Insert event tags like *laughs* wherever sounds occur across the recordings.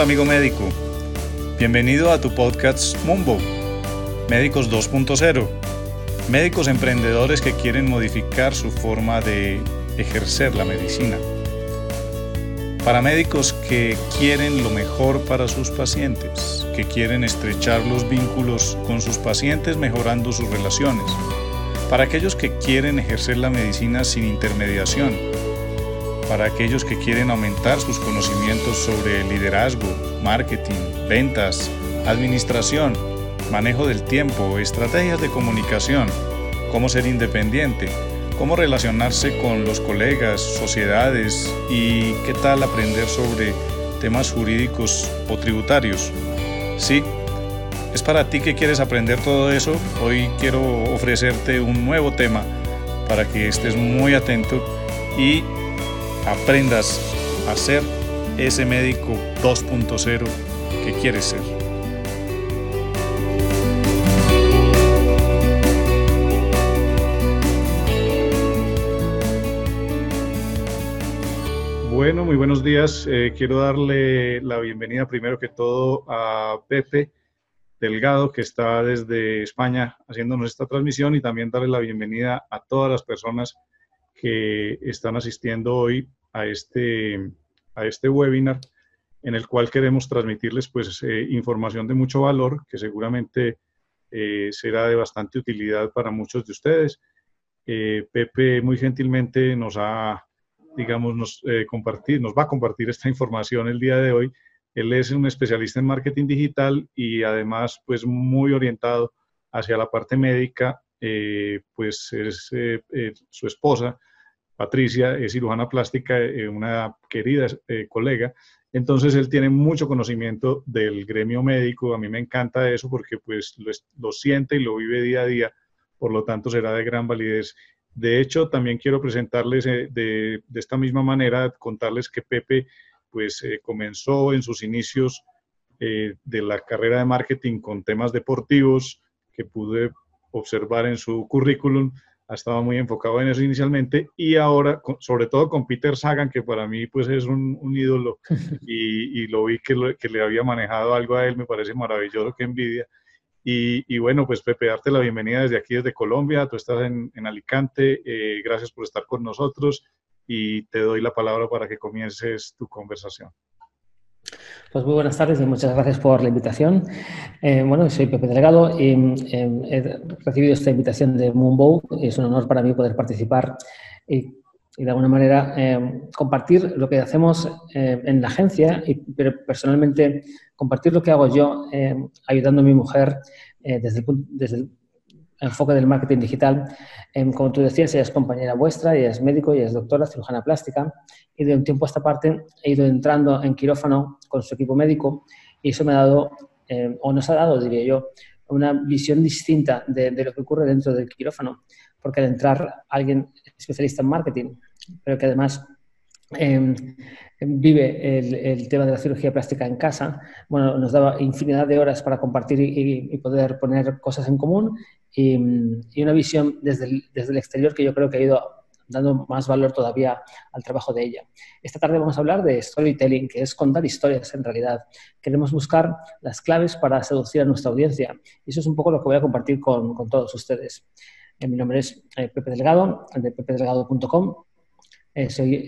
Amigo médico, bienvenido a tu podcast Mumbo, Médicos 2.0, médicos emprendedores que quieren modificar su forma de ejercer la medicina. Para médicos que quieren lo mejor para sus pacientes, que quieren estrechar los vínculos con sus pacientes mejorando sus relaciones. Para aquellos que quieren ejercer la medicina sin intermediación. Para aquellos que quieren aumentar sus conocimientos sobre liderazgo, marketing, ventas, administración, manejo del tiempo, estrategias de comunicación, cómo ser independiente, cómo relacionarse con los colegas, sociedades y qué tal aprender sobre temas jurídicos o tributarios. Sí, es para ti que quieres aprender todo eso. Hoy quiero ofrecerte un nuevo tema para que estés muy atento y aprendas a ser ese médico 2.0 que quieres ser. Bueno, muy buenos días. Eh, quiero darle la bienvenida primero que todo a Pepe Delgado, que está desde España haciéndonos esta transmisión, y también darle la bienvenida a todas las personas están asistiendo hoy a este, a este webinar en el cual queremos transmitirles pues eh, información de mucho valor que seguramente eh, será de bastante utilidad para muchos de ustedes. Pepe muy gentilmente nos ha digamos, nos, eh, compartir, nos va a compartir esta información el día de hoy. Él es un especialista en marketing digital y además, pues, muy orientado hacia la parte médica, eh, pues es eh, su esposa, Patricia, es cirujana plástica, una querida colega. Entonces, él tiene mucho conocimiento del gremio médico. A mí me encanta eso porque, pues, lo, siente y lo vive día a día. Por lo tanto, será de gran validez de hecho, también quiero presentarles eh, de, esta misma manera, contarles que Pepe pues eh, comenzó en sus inicios eh, de la carrera de marketing con temas deportivos que pude observar en su currículum. Ha estado muy enfocado en eso inicialmente y ahora, sobre todo con Peter Sagan, que para mí pues es un, ídolo *laughs* y, lo vi que, que le había manejado algo a él, me parece maravilloso, que envidia. Y, bueno, pues Pepe, darte la bienvenida desde aquí, desde Colombia. Tú estás en, Alicante. Eh, gracias por estar con nosotros y te doy la palabra para que comiences tu conversación. Pues muy buenas tardes y muchas gracias por la invitación. Eh, bueno, soy Pepe Delgado y eh, he recibido esta invitación de Moonbow. Es un honor para mí poder participar y y de alguna manera eh, compartir lo que hacemos eh, en la agencia, y, pero personalmente compartir lo que hago yo eh, ayudando a mi mujer desde, el, desde, enfoque del marketing digital. como tú decías, ella es compañera vuestra, ella es médico, ella es doctora, cirujana plástica y de un tiempo a esta parte he ido entrando en quirófano con su equipo médico y eso me ha dado, o nos ha dado, diría yo, una visión distinta de, de lo que ocurre dentro del quirófano porque al entrar alguien especialista en marketing, pero que además em, vive el, tema de la cirugía plástica en casa, bueno, nos daba infinidad de horas para compartir y, poder poner cosas en común y, una visión desde el, desde el, exterior que yo creo que ha ido dando más valor todavía al trabajo de ella. Esta tarde vamos a hablar de storytelling, que es contar historias en realidad. Queremos buscar las claves para seducir a nuestra audiencia y eso es un poco lo que voy a compartir con, con todos ustedes. Eh, mi nombre es eh, Pepe Delgado, de pepedelgado.com. Eh, soy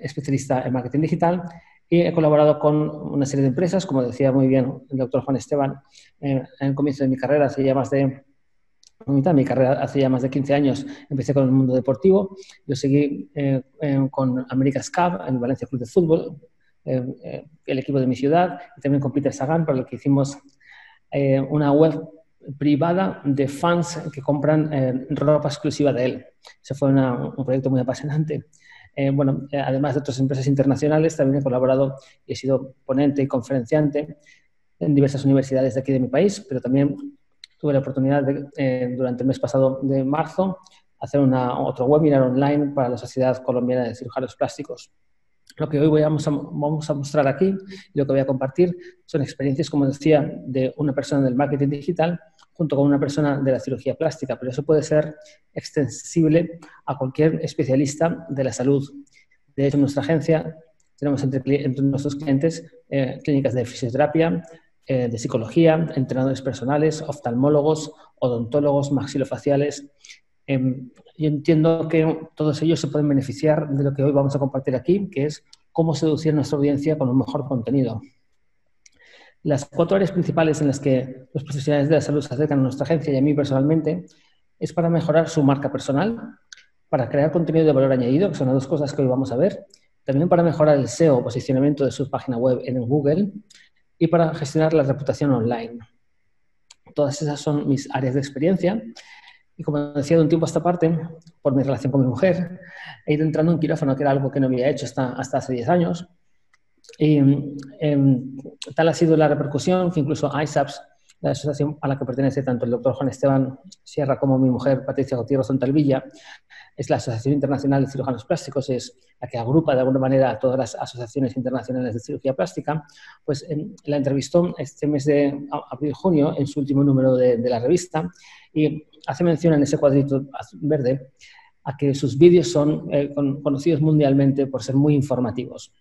especialista en marketing digital y he colaborado con una serie de empresas, como decía muy bien el doctor Juan Esteban, en el comienzo de mi carrera, hace ya más de mi carrera hace ya más de 15 años empecé con el mundo deportivo. Yo seguí con America's Cup, el Valencia Club de Fútbol, el equipo de mi ciudad, y también con Peter Sagan, para lo que hicimos una web privada de fans que compran eh, ropa exclusiva de él. Ese fue un proyecto muy apasionante. Eh, bueno, eh, además de otras empresas internacionales, también he colaborado y he sido ponente y conferenciante en diversas universidades de aquí de mi país, pero también tuve la oportunidad de, durante el mes pasado de marzo hacer una, otro webinar online para la Sociedad Colombiana de Cirujanos Plásticos. Lo que hoy vamos a, vamos a mostrar aquí, lo que voy a compartir, son experiencias, como decía, de una persona del marketing digital junto con una persona de la cirugía plástica, pero eso puede ser extensible a cualquier especialista de la salud. De hecho, en nuestra agencia tenemos entre, nuestros clientes eh, clínicas de fisioterapia, eh, de psicología, entrenadores personales, oftalmólogos, odontólogos, maxilofaciales. Em, yo entiendo que todos ellos se pueden beneficiar de lo que hoy vamos a compartir aquí, que es cómo seducir a nuestra audiencia con un mejor contenido. Las cuatro áreas principales en las que los profesionales de la salud se acercan a nuestra agencia y a mí personalmente es para mejorar su marca personal, para crear contenido de valor añadido, que son las dos cosas que hoy vamos a ver, también para mejorar el SEO posicionamiento de su página web en Google y para gestionar la reputación online. Todas esas son mis áreas de experiencia. Y como decía de un tiempo a esta parte, por mi relación con mi mujer, he ido entrando en quirófano, que era algo que no había hecho hasta, hasta hace 10 años. Y em, tal ha sido la repercusión que incluso ISAPS, la asociación a la que pertenece tanto el doctor Juan Esteban Sierra como mi mujer Patricia Gutiérrez Sontalvilla, es la Asociación Internacional de Cirujanos Plásticos, es la que agrupa de alguna manera a todas las asociaciones internacionales de cirugía plástica, pues la entrevistó este mes de abril-junio en su último número de, la revista y hace mención en ese cuadrito verde a que sus vídeos son eh, conocidos mundialmente por ser muy informativos.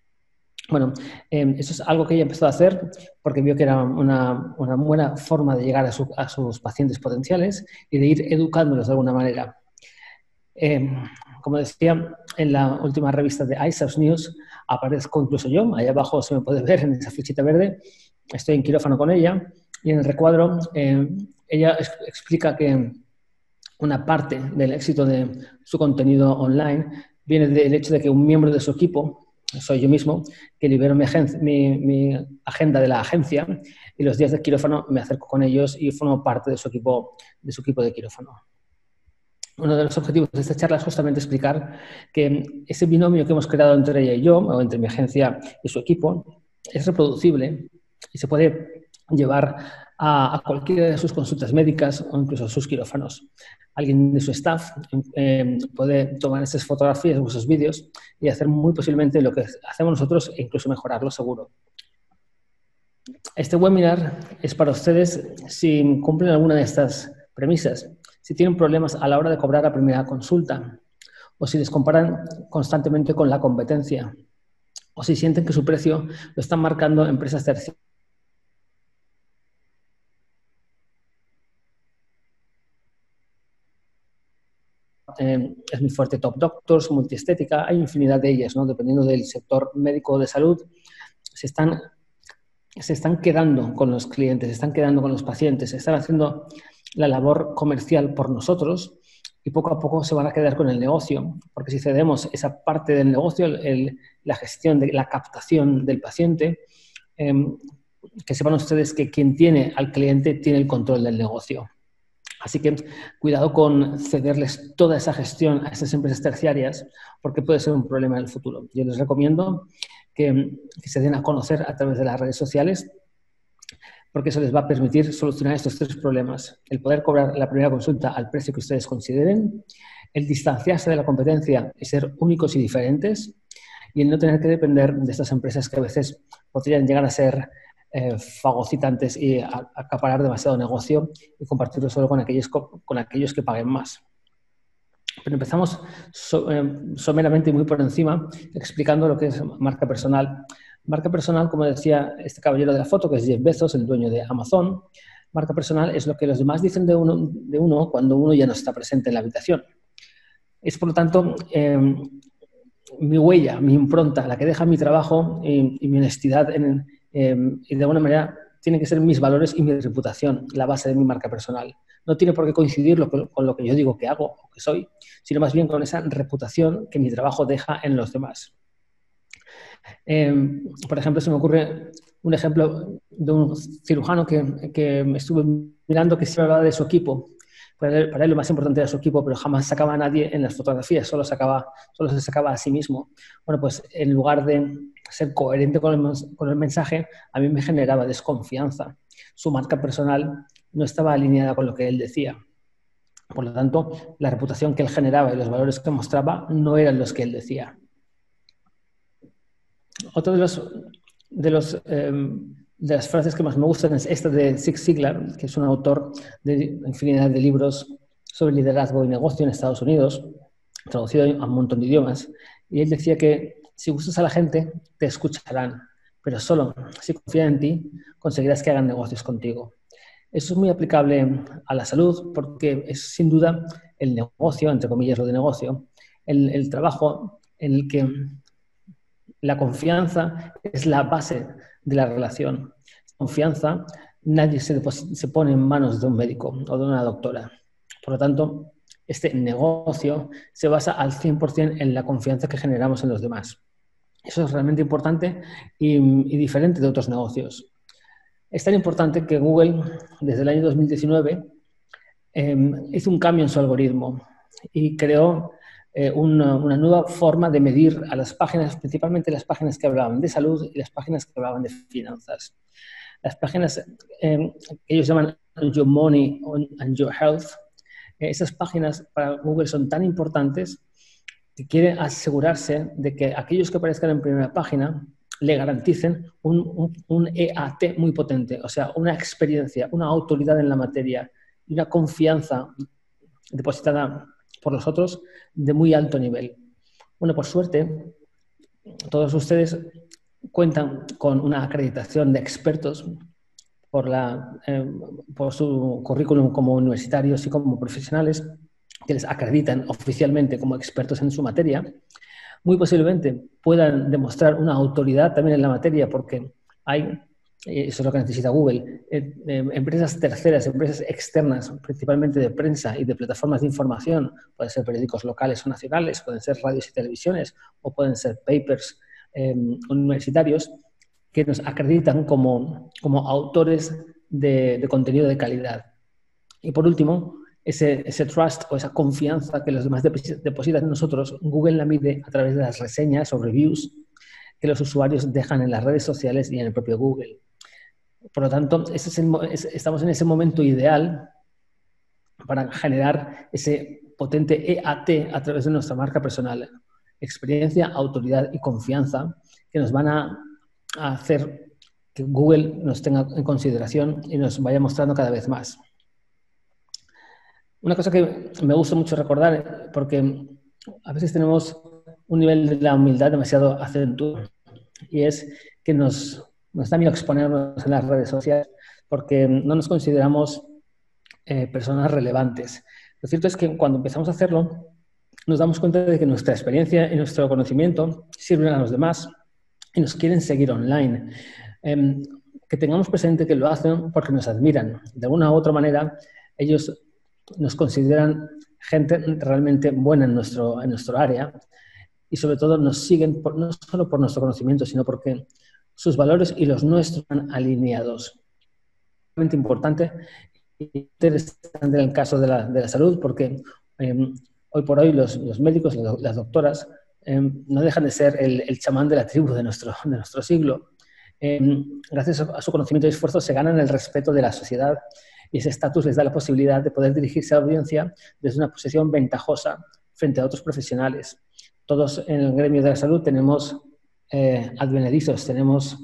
Bueno, em, eso es algo que ella empezó a hacer porque vio que era una, buena forma de llegar a, sus pacientes potenciales y de ir educándolos de alguna manera. Em, como decía, en la última revista de ISAPS News aparezco incluso yo, ahí abajo se me puede ver en esa flechita verde, estoy en quirófano con ella y en el recuadro em, ella explica que una parte del éxito de su contenido online viene del hecho de que un miembro de su equipo, soy yo mismo, que libero mi, mi, agenda de la agencia y los días de quirófano me acerco con ellos y formo parte de su equipo de, su equipo de quirófano uno de los objetivos de esta charla es justamente explicar que ese binomio que hemos creado entre ella y yo, o entre mi agencia y su equipo, es reproducible y se puede llevar a, cualquiera de sus consultas médicas o incluso a sus quirófanos. Alguien de su staff eh, puede tomar esas fotografías o esos vídeos y hacer muy posiblemente lo que hacemos nosotros e incluso mejorarlo seguro. Este webinar es para ustedes si cumplen alguna de estas premisas si tienen problemas a la hora de cobrar la primera consulta, o si les comparan constantemente con la competencia, o si sienten que su precio lo están marcando empresas terciarias. Eh, es muy fuerte Top Doctors, multiestética, hay infinidad de ellas, ¿no? dependiendo del sector médico de salud, se están, se están quedando con los clientes, se están quedando con los pacientes, se están haciendo la labor comercial por nosotros y poco a poco se van a quedar con el negocio, porque si cedemos esa parte del negocio, la gestión de la captación del paciente, em, que sepan ustedes que quien tiene al cliente tiene el control del negocio. Así que cuidado con cederles toda esa gestión a esas empresas terciarias, porque puede ser un problema en el futuro. Yo les recomiendo que se den a conocer a través de las redes sociales porque eso les va a permitir solucionar estos tres problemas. El poder cobrar la primera consulta al precio que ustedes consideren, el distanciarse de la competencia y ser únicos y diferentes, y el no tener que depender de estas empresas que a veces podrían llegar a ser eh, fagocitantes y acaparar demasiado negocio y compartirlo solo con aquellos, con aquellos que paguen más. Pero empezamos eh, someramente y muy por encima explicando lo que es marca personal. Marca personal, como decía este caballero de la foto, que es Jeff Bezos, el dueño de Amazon, marca personal es lo que los demás dicen de uno, cuando uno ya no está presente en la habitación. Es, por lo tanto, em, mi huella, mi impronta, la que deja mi trabajo y, mi honestidad em, y de alguna manera tiene que ser mis valores y mi reputación, la base de mi marca personal. No tiene por qué coincidir con lo que yo digo que hago o que soy, sino más bien con esa reputación que mi trabajo deja en los demás. Em, por ejemplo, se me ocurre un ejemplo de un cirujano que, que me estuve mirando que siempre hablaba de su equipo. Para él, lo más importante era su equipo, pero jamás sacaba a nadie en las fotografías, solo, sacaba, solo se sacaba a sí mismo. Bueno, pues en lugar de ser coherente con el, con el mensaje, a mí me generaba desconfianza. Su marca personal no estaba alineada con lo que él decía. Por lo tanto, la reputación que él generaba y los valores que mostraba no eran los que él decía. Otra de, los, em, las frases que más me gustan es esta de Zig Ziglar, que es un autor de infinidad de libros sobre liderazgo y negocio en Estados Unidos, traducido a un montón de idiomas. Y él decía que si gustas a la gente, te escucharán, pero solo si confían en ti, conseguirás que hagan negocios contigo. Eso es muy aplicable a la salud porque es sin duda el negocio, entre comillas lo de negocio, el, trabajo en el que la confianza es la base de la relación. Confianza, nadie se, se pone en manos de un médico o de una doctora. Por lo tanto, este negocio se basa al 100% en la confianza que generamos en los demás. Eso es realmente importante y, diferente de otros negocios. Es tan importante que Google, desde el año 2019, em, hizo un cambio en su algoritmo y creó eh, una, nueva forma de medir a las páginas, principalmente las páginas que hablaban de salud y las páginas que hablaban de finanzas. Las páginas em, que ellos llaman Your Money and Your Health, eh, esas páginas para Google son tan importantes que quiere asegurarse de que aquellos que aparezcan en primera página le garanticen un, un, EAT muy potente, o sea, una experiencia, una autoridad en la materia y una confianza depositada por los otros de muy alto nivel. Bueno, por suerte, todos ustedes cuentan con una acreditación de expertos por, la, eh, por su currículum como universitarios y como profesionales que les acreditan oficialmente como expertos en su materia, muy posiblemente puedan demostrar una autoridad también en la materia porque hay, eso es lo que necesita Google, eh, eh, empresas terceras, empresas externas, principalmente de prensa y de plataformas de información, pueden ser periódicos locales o nacionales, pueden ser radios y televisiones o pueden ser papers universitarios, que nos acreditan como, como autores de contenido de calidad. Y por último, ese, trust o esa confianza que los demás depositan en nosotros, Google la mide a través de las reseñas o reviews que los usuarios dejan en las redes sociales y en el propio Google. Por lo tanto, estamos en ese momento ideal para generar ese potente EAT a través de nuestra marca personal. Experiencia, autoridad y confianza que nos van a hacer que Google nos tenga en consideración y nos vaya mostrando cada vez más. Una cosa que me gusta mucho recordar, porque a veces tenemos un nivel de la humildad demasiado acentuado, y es que nos, nos da miedo exponernos en las redes sociales porque no nos consideramos eh, personas relevantes. Lo cierto es que cuando empezamos a hacerlo, nos damos cuenta de que nuestra experiencia y nuestro conocimiento sirven a los demás y nos quieren seguir online. Em, que tengamos presente que lo hacen porque nos admiran. De alguna u otra manera, ellos nos consideran gente realmente buena en nuestro, en nuestro área y sobre todo nos siguen no solo por nuestro conocimiento, sino porque sus valores y los nuestros están alineados. Realmente importante y interesante en el caso de la, de la salud porque em, hoy por hoy los, los médicos, las doctoras, em, no dejan de ser el, el, chamán de la tribu de nuestro, de nuestro siglo. Em, gracias a su conocimiento y esfuerzo se ganan el respeto de la sociedad y ese estatus les da la posibilidad de poder dirigirse a la audiencia desde una posición ventajosa frente a otros profesionales. Todos en el gremio de la salud tenemos eh, advenedizos, tenemos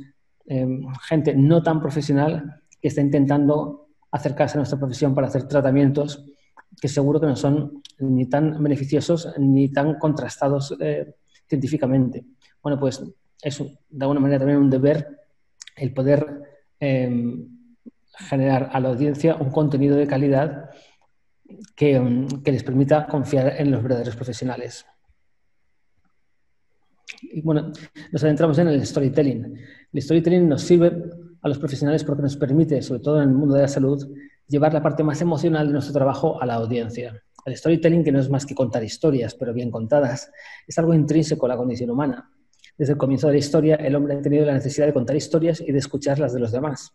em, gente no tan profesional que está intentando acercarse a nuestra profesión para hacer tratamientos que seguro que no son ni tan beneficiosos ni tan contrastados eh, científicamente. Bueno, pues es de alguna manera también un deber el poder em, generar a la audiencia un contenido de calidad que, mm, que les permita confiar en los verdaderos profesionales. Y bueno, nos adentramos en el storytelling. El storytelling nos sirve a los profesionales porque nos permite, sobre todo en el mundo de la salud, llevar la parte más emocional de nuestro trabajo a la audiencia. El storytelling, que no es más que contar historias, pero bien contadas, es algo intrínseco a la condición humana. Desde el comienzo de la historia, el hombre ha tenido la necesidad de contar historias y de escuchar las de los demás.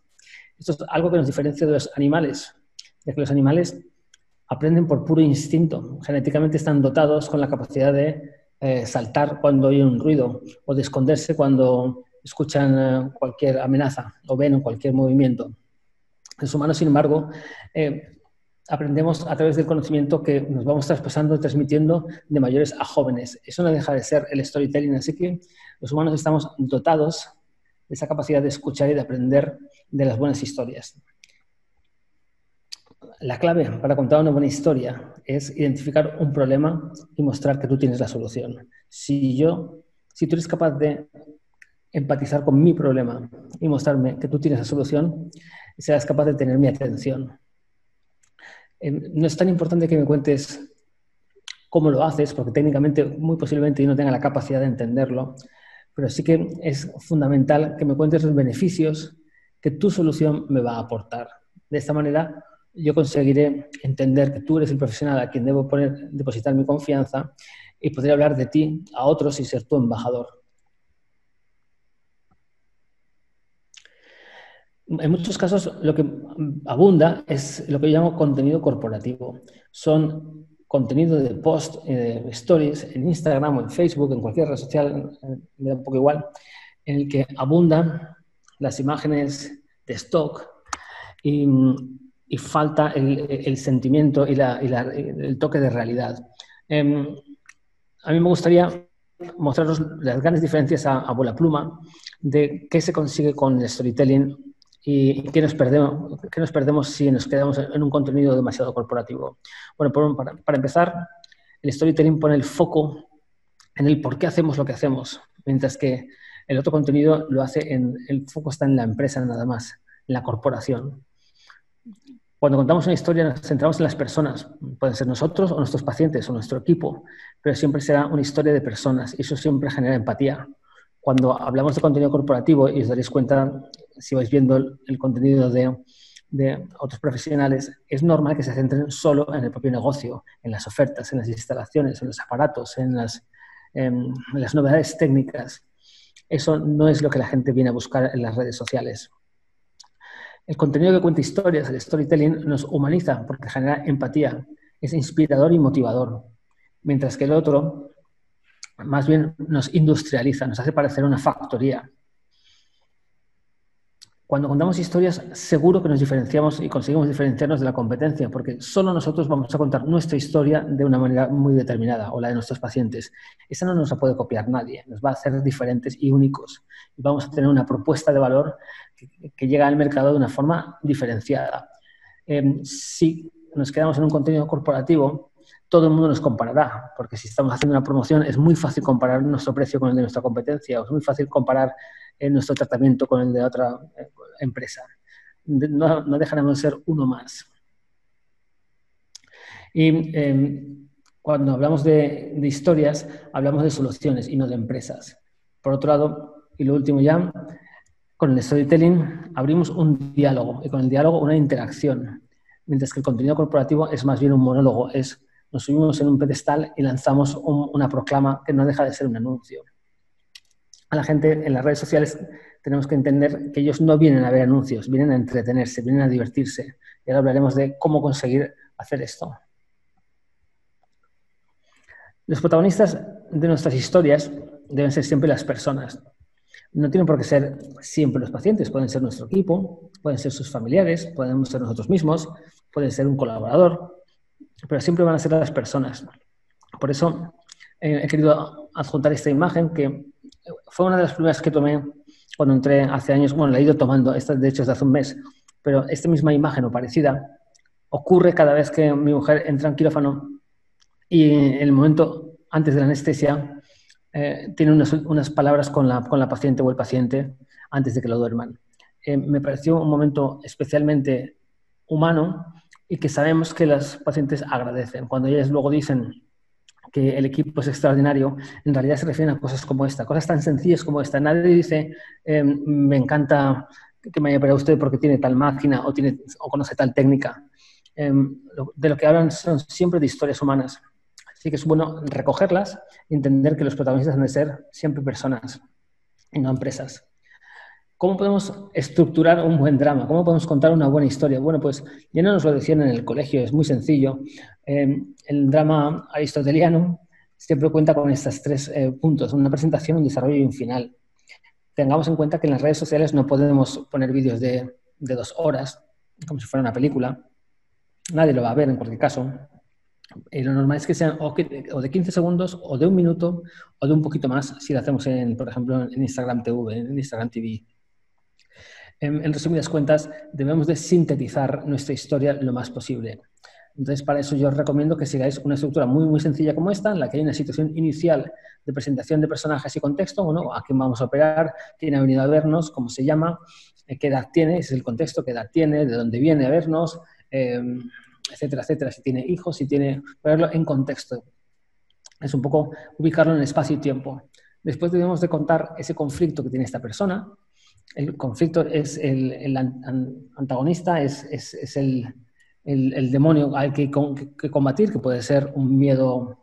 Esto es algo que nos diferencia de los animales, ya que los animales aprenden por puro instinto. Genéticamente están dotados con la capacidad de eh, saltar cuando hay un ruido o de esconderse cuando escuchan eh, cualquier amenaza o ven cualquier movimiento. Los humanos, sin embargo, eh, aprendemos a través del conocimiento que nos vamos traspasando, transmitiendo de mayores a jóvenes. Eso no deja de ser el storytelling, así que los humanos estamos dotados de esa capacidad de escuchar y de aprender de las buenas historias. La clave para contar una buena historia es identificar un problema y mostrar que tú tienes la solución. Si yo Si tú eres capaz de empatizar con mi problema y mostrarme que tú tienes la solución, serás capaz de tener mi atención. No es tan importante que me cuentes cómo lo haces, porque técnicamente muy posiblemente yo no tenga la capacidad de entenderlo, pero sí que es fundamental que me cuentes los beneficios que tu solución me va a aportar. De esta manera yo conseguiré entender que tú eres el profesional a quien debo poner, depositar mi confianza y podré hablar de ti a otros y ser tu embajador. En muchos casos lo que abunda es lo que yo llamo contenido corporativo. Son contenido de post, eh, stories en Instagram o en Facebook, en cualquier red social, eh, me da un poco igual, en el que abundan las imágenes de stock y, falta el, sentimiento y, el toque de realidad. Em, a mí me gustaría mostraros las grandes diferencias a, a bola pluma de qué se consigue con el storytelling y qué nos perdemos, si nos quedamos en un contenido demasiado corporativo. Bueno, para, para, empezar, el storytelling pone el foco en el por qué hacemos lo que hacemos, mientras que el otro contenido lo hace en el foco está en la empresa nada más, en la corporación. Cuando contamos una historia nos centramos en las personas, pueden ser nosotros o nuestros pacientes o nuestro equipo, pero siempre será una historia de personas y eso siempre genera empatía. Cuando hablamos de contenido corporativo, y os daréis cuenta si vais viendo el, contenido de, otros profesionales, es normal que se centren solo en el propio negocio, en las ofertas, en las instalaciones, en los aparatos, en las, las novedades técnicas. Eso no es lo que la gente viene a buscar en las redes sociales. El contenido que cuenta historias, el storytelling, nos humaniza porque genera empatía, es inspirador y motivador, mientras que el otro más bien nos industrializa, nos hace parecer una factoría. Cuando contamos historias, seguro que nos diferenciamos y conseguimos diferenciarnos de la competencia, porque solo nosotros vamos a contar nuestra historia de una manera muy determinada, o la de nuestros pacientes. Esa no nos la puede copiar nadie, nos va a hacer diferentes y únicos. Y vamos a tener una propuesta de valor que, llega al mercado de una forma diferenciada. Em, si nos quedamos en un contenido corporativo, todo el mundo nos comparará, porque si estamos haciendo una promoción es muy fácil comparar nuestro precio con el de nuestra competencia, o es muy fácil comparar eh, nuestro tratamiento con el de otra, eh, empresa. No, no dejaremos de ser uno más. Y em, cuando hablamos de, historias, hablamos de soluciones y no de empresas. Por otro lado, y lo último ya, con el storytelling abrimos un diálogo y con el diálogo una interacción, mientras que el contenido corporativo es más bien un monólogo, es nos subimos en un pedestal y lanzamos una proclama que no deja de ser un anuncio. A la gente en las redes sociales tenemos que entender que ellos no vienen a ver anuncios, vienen a entretenerse, vienen a divertirse. Y ahora hablaremos de cómo conseguir hacer esto. Los protagonistas de nuestras historias deben ser siempre las personas. No tienen por qué ser siempre los pacientes, pueden ser nuestro equipo, pueden ser sus familiares, podemos ser nosotros mismos, pueden ser un colaborador, pero siempre van a ser las personas. Por eso eh, he querido adjuntar esta imagen que fue una de las primeras que tomé cuando entré hace años, bueno, la he ido tomando, esta de hecho es de hace un mes, pero esta misma imagen o parecida ocurre cada vez que mi mujer entra en quirófano y en el momento antes de la anestesia eh, tiene unas, palabras con la, con la, paciente o el paciente antes de que lo duerman. Eh, me pareció un momento especialmente humano y que sabemos que las pacientes agradecen. Cuando ellas luego dicen que el equipo es extraordinario, en realidad se refieren a cosas como esta, cosas tan sencillas como esta. Nadie dice, em, me encanta que me haya operado usted porque tiene tal máquina o, tiene, o conoce tal técnica. Em, de lo que hablan son siempre de historias humanas. Así que es bueno recogerlas y entender que los protagonistas han de ser siempre personas y no empresas. ¿Cómo podemos estructurar un buen drama? ¿Cómo podemos contar una buena historia? Bueno, pues ya no nos lo decían en el colegio, es muy sencillo. Em, el drama aristoteliano siempre cuenta con estos tres eh, puntos, una presentación, un desarrollo y un final. Tengamos en cuenta que en las redes sociales no podemos poner vídeos de, dos horas, como si fuera una película. Nadie lo va a ver en cualquier caso. Lo normal es que sean o, de 15 segundos, o de un minuto, o de un poquito más, si lo hacemos, en, por ejemplo, en Instagram TV, en Instagram TV. En, resumidas cuentas, debemos de sintetizar nuestra historia lo más posible. Entonces, para eso yo os recomiendo que sigáis una estructura muy, muy sencilla como esta, en la que hay una situación inicial de presentación de personajes y contexto, bueno, a quién vamos a operar, quién ha venido a vernos, cómo se llama, eh, qué edad tiene, ese es el contexto, qué edad tiene, de dónde viene a vernos, em, etcétera, etcétera, si tiene hijos, si tiene, verlo en contexto. Es un poco ubicarlo en espacio y tiempo. Después debemos de contar ese conflicto que tiene esta persona. El conflicto es el, antagonista, es, el, demonio hay que, combatir, que puede ser un miedo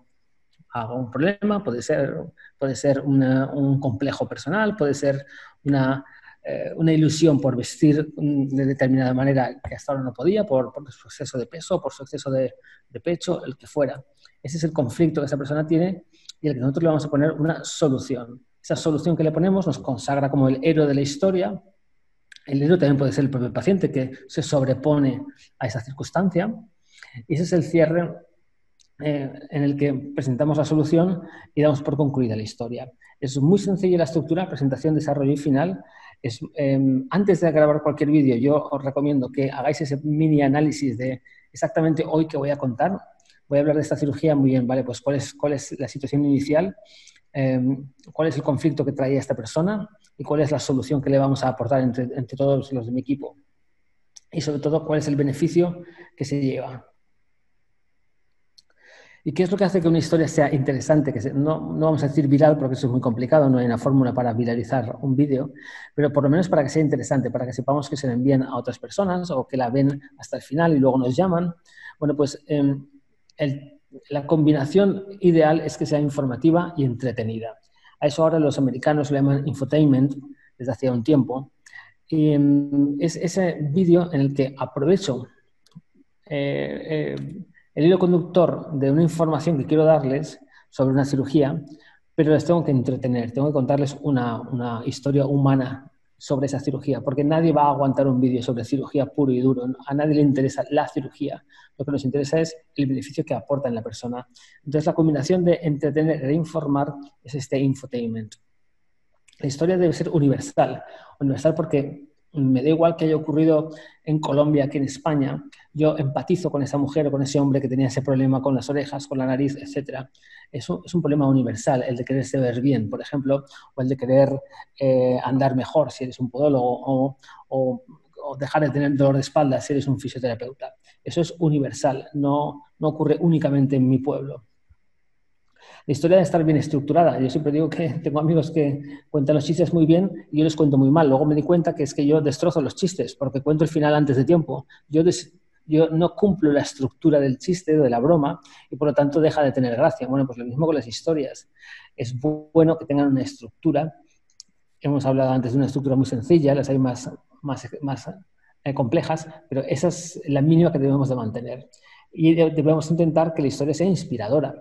a un problema, puede ser, un complejo personal, puede ser una, eh, una, ilusión por vestir de determinada manera que hasta ahora no podía, por, su exceso de peso, por su exceso de, pecho, el que fuera. Ese es el conflicto que esa persona tiene y al que nosotros le vamos a poner una solución. Esa solución que le ponemos nos consagra como el héroe de la historia el héroe también puede ser el propio paciente que se sobrepone a esa circunstancia. Y ese es el cierre eh, en el que presentamos la solución y damos por concluida la historia. Es muy sencilla la estructura, presentación, desarrollo y final. Es, em, antes de grabar cualquier vídeo, yo os recomiendo que hagáis ese mini análisis de exactamente hoy que voy a contar. Voy a hablar de esta cirugía muy bien, ¿vale? Pues cuál es, cuál es la situación inicial, em, cuál es el conflicto que traía esta persona, y cuál es la solución que le vamos a aportar entre, todos los de mi equipo. Y sobre todo, cuál es el beneficio que se lleva. ¿Y qué es lo que hace que una historia sea interesante? Que no, no, vamos a decir viral porque eso es muy complicado, no hay una fórmula para viralizar un vídeo, pero por lo menos para que sea interesante, para que sepamos que se le envían a otras personas o que la ven hasta el final y luego nos llaman. Bueno, pues em, la combinación ideal es que sea informativa y entretenida. A eso ahora los americanos le llaman infotainment desde hace un tiempo. Y mm, es ese vídeo en el que aprovecho eh, eh, el hilo conductor de una información que quiero darles sobre una cirugía, pero les tengo que entretener, tengo que contarles una, una historia humana sobre esa cirugía, porque nadie va a aguantar un vídeo sobre cirugía puro y duro. A nadie le interesa la cirugía. Lo que nos interesa es el beneficio que aporta en la persona. Entonces, la combinación de entretener e informar es este infotainment. La historia debe ser universal. Universal porque me da igual que haya ocurrido en Colombia que en España, yo empatizo con esa mujer o con ese hombre que tenía ese problema con las orejas, con la nariz, etc. Es un, es un problema universal, el de quererse ver bien, por ejemplo, o el de querer eh, andar mejor si eres un podólogo, o, dejar de tener dolor de espalda si eres un fisioterapeuta. Eso es universal, no, no ocurre únicamente en mi pueblo. La historia debe estar bien estructurada. Yo siempre digo que *laughs* tengo amigos que cuentan los chistes muy bien y yo les cuento muy mal. Luego me di cuenta que es que yo destrozo los chistes porque cuento el final antes de tiempo. Yo, yo no cumplo la estructura del chiste o de la broma y por lo tanto deja de tener gracia. Bueno, pues lo mismo con las historias. Es bueno que tengan una estructura. Hemos hablado antes de una estructura muy sencilla, las hay más, más, más eh, complejas, pero esa es la mínima que debemos de mantener. Y debemos intentar que la historia sea inspiradora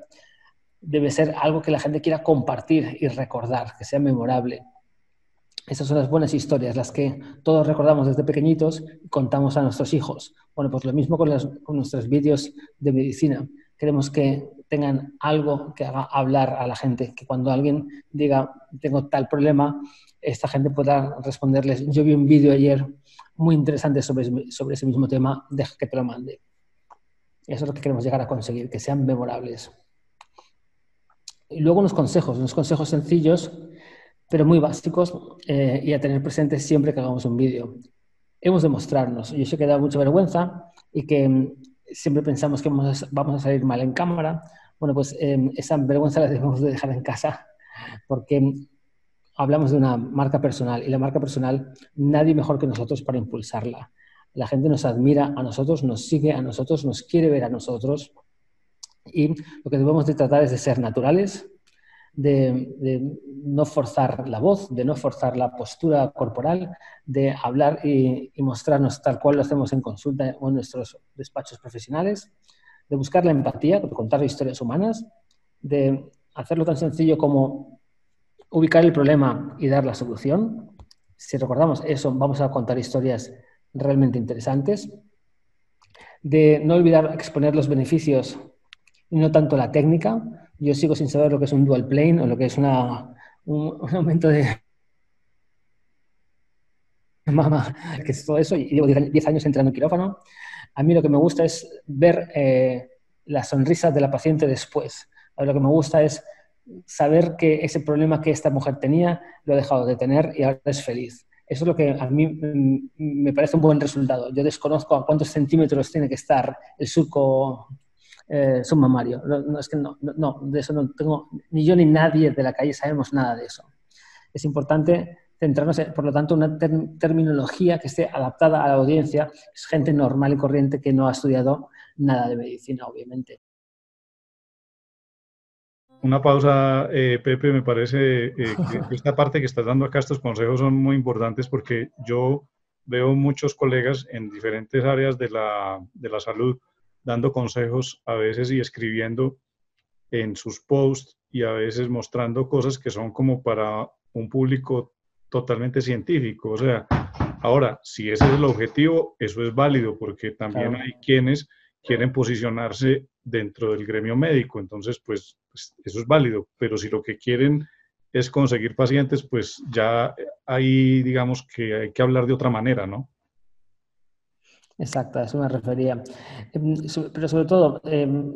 debe ser algo que la gente quiera compartir y recordar, que sea memorable. Esas son las buenas historias, las que todos recordamos desde pequeñitos y contamos a nuestros hijos. Bueno, pues lo mismo con, nuestros vídeos de medicina. Queremos que tengan algo que haga hablar a la gente, que cuando alguien diga, tengo tal problema, esta gente pueda responderles, yo vi un vídeo ayer muy interesante sobre, sobre ese mismo tema, deja que te lo mande. Eso es lo que queremos llegar a conseguir, que sean memorables. Y luego unos consejos, unos consejos sencillos, pero muy básicos eh, y a tener presentes siempre que hagamos un vídeo. Hemos de mostrarnos. Yo sé que da mucha vergüenza y que mm, siempre pensamos que vamos a, salir mal en cámara. Bueno, pues em, esa vergüenza la debemos de dejar en casa porque mm, hablamos de una marca personal y la marca personal nadie mejor que nosotros para impulsarla. La gente nos admira a nosotros, nos sigue a nosotros, nos quiere ver a nosotros y lo que debemos de tratar es de ser naturales, de, no forzar la voz, de no forzar la postura corporal, de hablar y, mostrarnos tal cual lo hacemos en consulta o en nuestros despachos profesionales, de buscar la empatía, de contar historias humanas, de hacerlo tan sencillo como ubicar el problema y dar la solución. Si recordamos eso, vamos a contar historias realmente interesantes. De no olvidar exponer los beneficios no tanto la técnica. Yo sigo sin saber lo que es un dual plane o lo que es una, un, *laughs* aumento de *laughs* mamá, que es todo eso. Y llevo 10 años entrando en quirófano. A mí lo que me gusta es ver eh, la sonrisa de la paciente después. A lo que me gusta es saber que ese problema que esta mujer tenía lo ha dejado de tener y ahora es feliz. Eso es lo que a mí mm, me parece un buen resultado. Yo desconozco a cuántos centímetros tiene que estar el surco eh, submamario. No, es que no, no, de eso no tengo, ni yo ni nadie de la calle sabemos nada de eso. Es importante centrarnos, en, por lo tanto, una terminología que esté adaptada a la audiencia. Es gente normal y corriente que no ha estudiado nada de medicina, obviamente. Una pausa, eh, Pepe, me parece eh, que esta parte que estás dando acá, estos consejos son muy importantes porque yo veo muchos colegas en diferentes áreas de la, de la salud dando consejos a veces y escribiendo en sus posts y a veces mostrando cosas que son como para un público totalmente científico. O sea, ahora, si ese es el objetivo, eso es válido porque también hay quienes quieren posicionarse dentro del gremio médico. Entonces, pues, pues, eso es válido. Pero si lo que quieren es conseguir pacientes, pues ya ahí digamos que hay que hablar de otra manera, ¿no? Exacto, eso me refería. Em, pero sobre todo, em,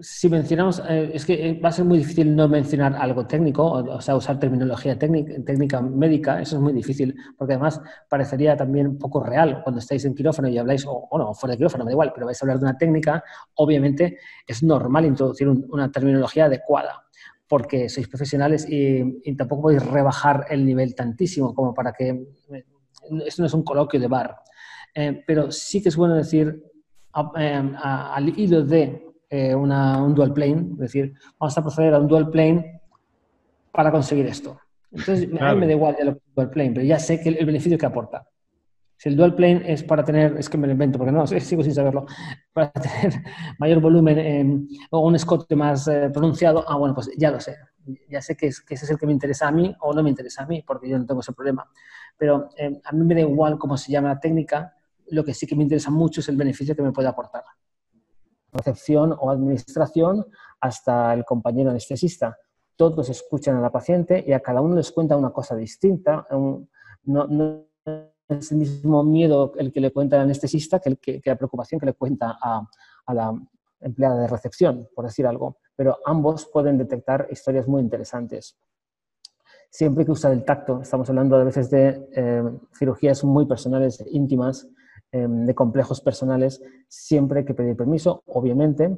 si mencionamos, eh, es que eh, va a ser muy difícil no mencionar algo técnico, o, sea, usar terminología técnica, técnica, médica, eso es muy difícil, porque además parecería también poco real cuando estáis en quirófano y habláis, o, no, fuera de quirófano, da igual, pero vais a hablar de una técnica, obviamente es normal introducir una terminología adecuada, porque sois profesionales y, y, tampoco podéis rebajar el nivel tantísimo como para que, eh, esto no es un coloquio de bar, pero sí que es bueno decir al hilo de eh, un dual plane, es decir, vamos a proceder a un dual plane para conseguir esto. Entonces, a mí me da igual el dual plane, pero ya sé que el, beneficio que aporta. Si el dual plane es para tener, es que me lo invento porque no, *laughs* sigo sin saberlo, para tener *laughs* mayor volumen o un escote más eh, pronunciado, ah, bueno, pues ya lo sé. Ya sé que, ese es el que me interesa a mí o no me interesa a mí, porque yo no tengo ese problema. Pero eh, a mí me da igual cómo se llama la técnica, lo que sí que me interesa mucho es el beneficio que me puede aportar recepción o administración hasta el compañero anestesista. Todos escuchan a la paciente y a cada uno les cuenta una cosa distinta. no, es el mismo miedo el que le cuenta el anestesista que, el que, la preocupación que le cuenta a, la empleada de recepción, por decir algo. Pero ambos pueden detectar historias muy interesantes. Siempre que usar el tacto, estamos hablando a veces de eh, cirugías muy personales, íntimas, Em, de complejos personales, siempre hay que pedir permiso, obviamente,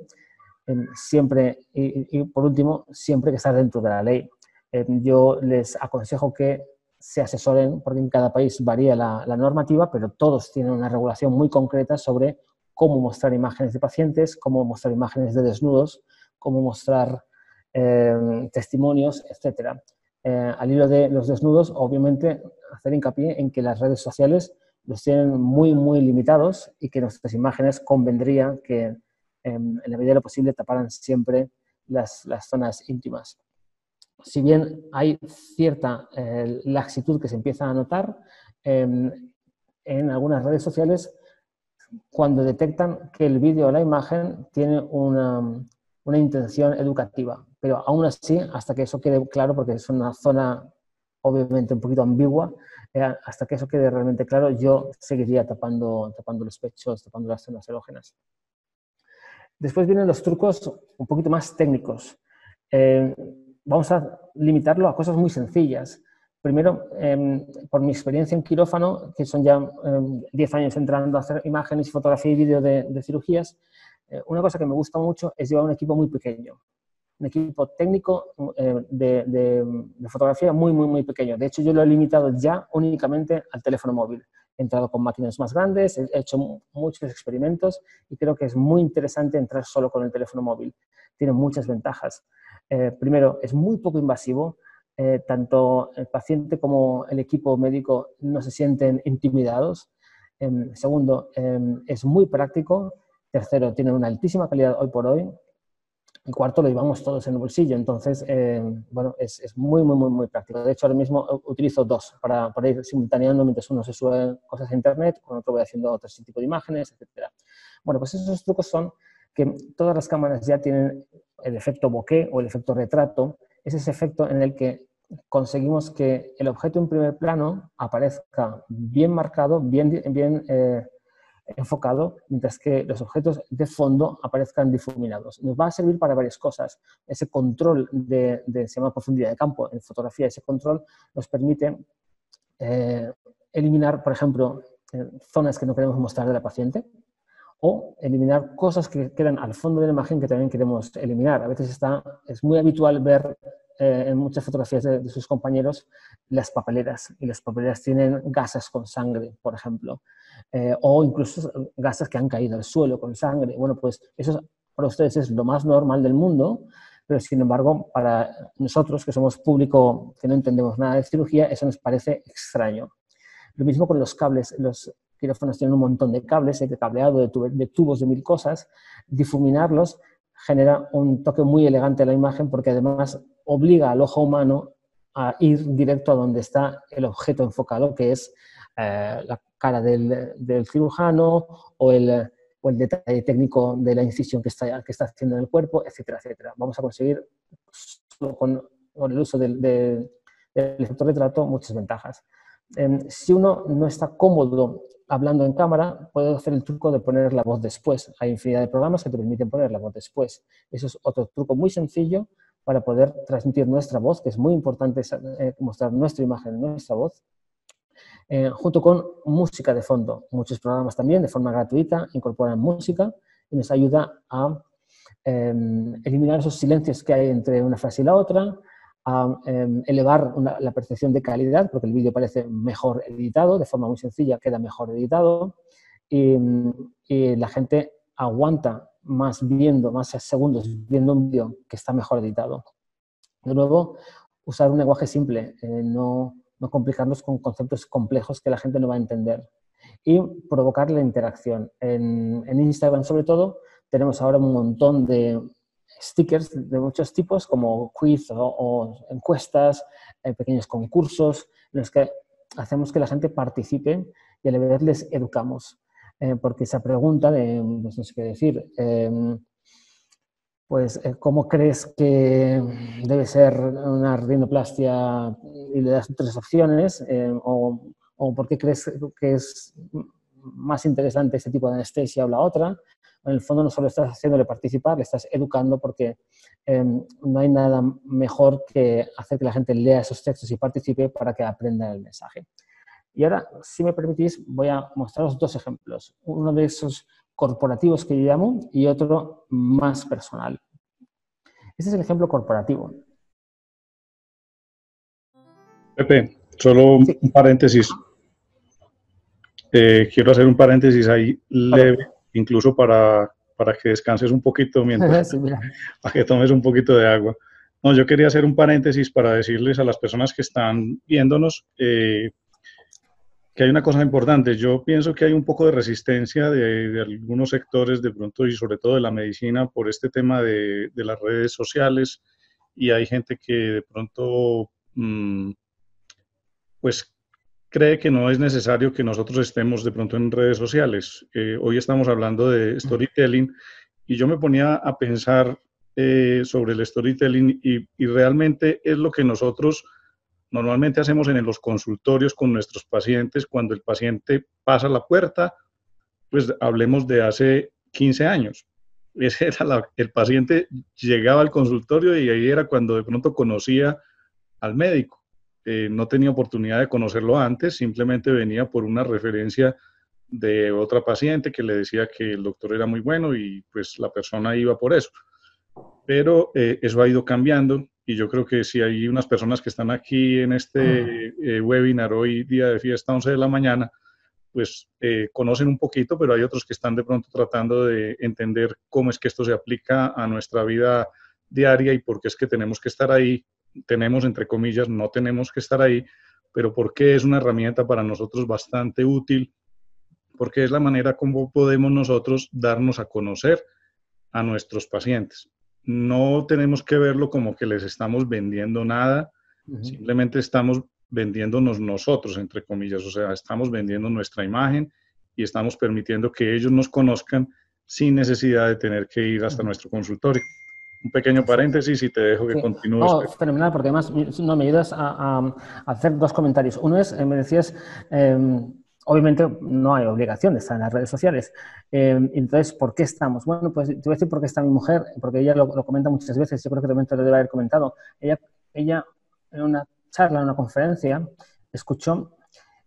em, siempre, y, por último, siempre que estar dentro de la ley. Em, yo les aconsejo que se asesoren, porque en cada país varía la, normativa, pero todos tienen una regulación muy concreta sobre cómo mostrar imágenes de pacientes, cómo mostrar imágenes de desnudos, cómo mostrar testimonios, etc. Eh, al hilo de los desnudos, obviamente, hacer hincapié en que las redes sociales los tienen muy, muy limitados y que nuestras imágenes convendría que em, en la medida de lo posible taparan siempre las, las zonas íntimas. Si bien hay cierta eh, laxitud que se empieza a notar, em, en algunas redes sociales, cuando detectan que el vídeo o la imagen tiene una, una intención educativa, pero aún así, hasta que eso quede claro, porque es una zona obviamente un poquito ambigua, hasta que eso quede realmente claro, yo seguiría tapando, tapando los pechos, tapando las zonas erógenas. Después vienen los trucos un poquito más técnicos. Eh, vamos a limitarlo a cosas muy sencillas. Primero, em, por mi experiencia en quirófano, que son ya 10 em, años entrando a hacer imágenes, fotografía y vídeo de, de cirugías, eh, una cosa que me gusta mucho es llevar un equipo muy pequeño un equipo técnico eh, de, fotografía muy, muy, muy pequeño. De hecho, yo lo he limitado ya únicamente al teléfono móvil. He entrado con máquinas más grandes, he hecho muchos experimentos y creo que es muy interesante entrar solo con el teléfono móvil. Tiene muchas ventajas. Eh, primero, es muy poco invasivo. Eh, tanto el paciente como el equipo médico no se sienten intimidados. Em, segundo, em, es muy práctico. Tercero, tiene una altísima calidad hoy por hoy el cuarto lo llevamos todos en el bolsillo, entonces, eh, bueno, es, es, muy, muy, muy, muy práctico. De hecho, ahora mismo utilizo dos para, para, ir simultaneando mientras uno se sube cosas a Internet, con otro voy haciendo otro tipo de imágenes, etc. Bueno, pues esos trucos son que todas las cámaras ya tienen el efecto bokeh o el efecto retrato, es ese efecto en el que conseguimos que el objeto en primer plano aparezca bien marcado, bien, bien eh, enfocado, mientras que los objetos de fondo aparezcan difuminados. Nos va a servir para varias cosas. Ese control de, se llama profundidad de campo en fotografía, ese control nos permite eh, eliminar, por ejemplo, eh, zonas que no queremos mostrar de la paciente o eliminar cosas que quedan al fondo de la imagen que también queremos eliminar. A veces está, es muy habitual ver eh, en muchas fotografías de, sus compañeros las papeleras y las papeleras tienen gasas con sangre, por ejemplo, o incluso gasas que han caído al suelo con sangre. Bueno, pues eso para ustedes es lo más normal del mundo, pero sin embargo, para nosotros, que somos público que no entendemos nada de cirugía, eso nos parece extraño. Lo mismo con los cables. Los quirófanos tienen un montón de cables, de cableado, de, tubos, de mil cosas. Difuminarlos genera un toque muy elegante a la imagen porque además obliga al ojo humano a ir directo a donde está el objeto enfocado, que es eh, la cara del, cirujano o el, detalle técnico de la incisión que está, haciendo en el cuerpo, etcétera, etcétera. Vamos a conseguir con, el uso del, del, efecto retrato muchas ventajas. Em, si uno no está cómodo hablando en cámara, puede hacer el truco de poner la voz después. Hay infinidad de programas que te permiten poner la voz después. Eso es otro truco muy sencillo para poder transmitir nuestra voz, que es muy importante eh, mostrar nuestra imagen, nuestra voz, eh, junto con música de fondo. Muchos programas también de forma gratuita incorporan música y nos ayuda a em, eliminar esos silencios que hay entre una frase y la otra, a em, elevar la percepción de calidad, porque el vídeo parece mejor editado, de forma muy sencilla queda mejor editado, y, y la gente aguanta más viendo, más segundos viendo un vídeo que está mejor editado. De nuevo, usar un lenguaje simple, eh, no no complicarnos con conceptos complejos que la gente no va a entender. Y provocar la interacción. En, Instagram, sobre todo, tenemos ahora un montón de stickers de muchos tipos, como quiz o, encuestas, eh, pequeños concursos, en los que hacemos que la gente participe y a la vez les educamos. Eh, porque esa pregunta de, pues no sé qué decir, em, pues eh, cómo crees que debe ser una rinoplastia y le das tres opciones, eh, o, por qué crees que es más interesante este tipo de anestesia o la otra. En el fondo no solo estás haciéndole participar, le estás educando porque em, no hay nada mejor que hacer que la gente lea esos textos y participe para que aprenda el mensaje. Y ahora, si me permitís, voy a mostraros dos ejemplos. Uno de esos corporativos que yo llamo y otro más personal. Este es el ejemplo corporativo. Pepe, solo un paréntesis. Eh, quiero hacer un paréntesis ahí leve, incluso para, para, que descanses un poquito mientras, *laughs* *laughs* para que tomes un poquito de agua. No, yo quería hacer un paréntesis para decirles a las personas que están viéndonos eh, que hay una cosa importante. Yo pienso que hay un poco de resistencia de, algunos sectores, de pronto, y sobre todo de la medicina, por este tema de, las redes sociales. Y hay gente que de pronto, mm, pues, cree que no es necesario que nosotros estemos de pronto en redes sociales. Eh, hoy estamos hablando de storytelling y yo me ponía a pensar eh, sobre el storytelling y, y realmente es lo que nosotros normalmente hacemos en los consultorios con nuestros pacientes cuando el paciente pasa la puerta, pues hablemos de hace 15 años. Ese era el paciente llegaba al consultorio y ahí era cuando de pronto conocía al médico. Eh, no tenía oportunidad de conocerlo antes, simplemente venía por una referencia de otra paciente que le decía que el doctor era muy bueno y pues la persona iba por eso. Pero eh, eso ha ido cambiando y yo creo que si hay unas personas que están aquí en este eh, webinar hoy día de fiesta 11 de la mañana, pues conocen un poquito, pero hay otros que están de pronto tratando de entender cómo es que esto se aplica a nuestra vida diaria y por qué es que tenemos que estar ahí. Tenemos, entre comillas, no tenemos que estar ahí, pero por qué es una herramienta para nosotros bastante útil, porque es la manera como podemos nosotros darnos a conocer a nuestros pacientes. No tenemos que verlo como que les estamos vendiendo nada, simplemente estamos vendiéndonos nosotros, entre comillas, o sea, estamos vendiendo nuestra imagen y estamos permitiendo que ellos nos conozcan sin necesidad de tener que ir hasta nuestro consultorio. Un pequeño paréntesis y te dejo que continúes. Oh, fenomenal, porque además no, me ayudas a, hacer dos comentarios. Uno es, eh, me decías, em, obviamente no hay obligación de estar en las redes sociales. entonces, ¿por qué estamos? Bueno, pues te voy a decir por qué está mi mujer, porque ella lo, comenta muchas veces, yo creo que también te lo debe haber comentado. Ella, ella en una charla, en una conferencia, escuchó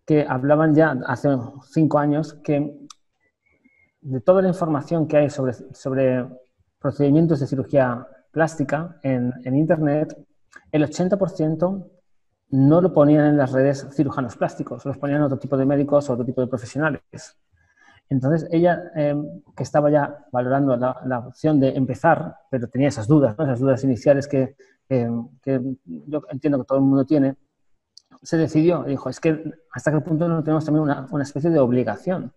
que hablaban ya hace cinco años que de toda la información que hay sobre, sobre procedimientos de cirugía plástica en, en Internet, el 80% no lo ponían en las redes cirujanos plásticos, los ponían otro tipo de médicos o otro tipo de profesionales. Entonces, ella, em, que estaba ya valorando la, opción de empezar, pero tenía esas dudas, esas dudas iniciales que, em, que, yo entiendo que todo el mundo tiene, se decidió, dijo, es que hasta qué punto no tenemos también una, una especie de obligación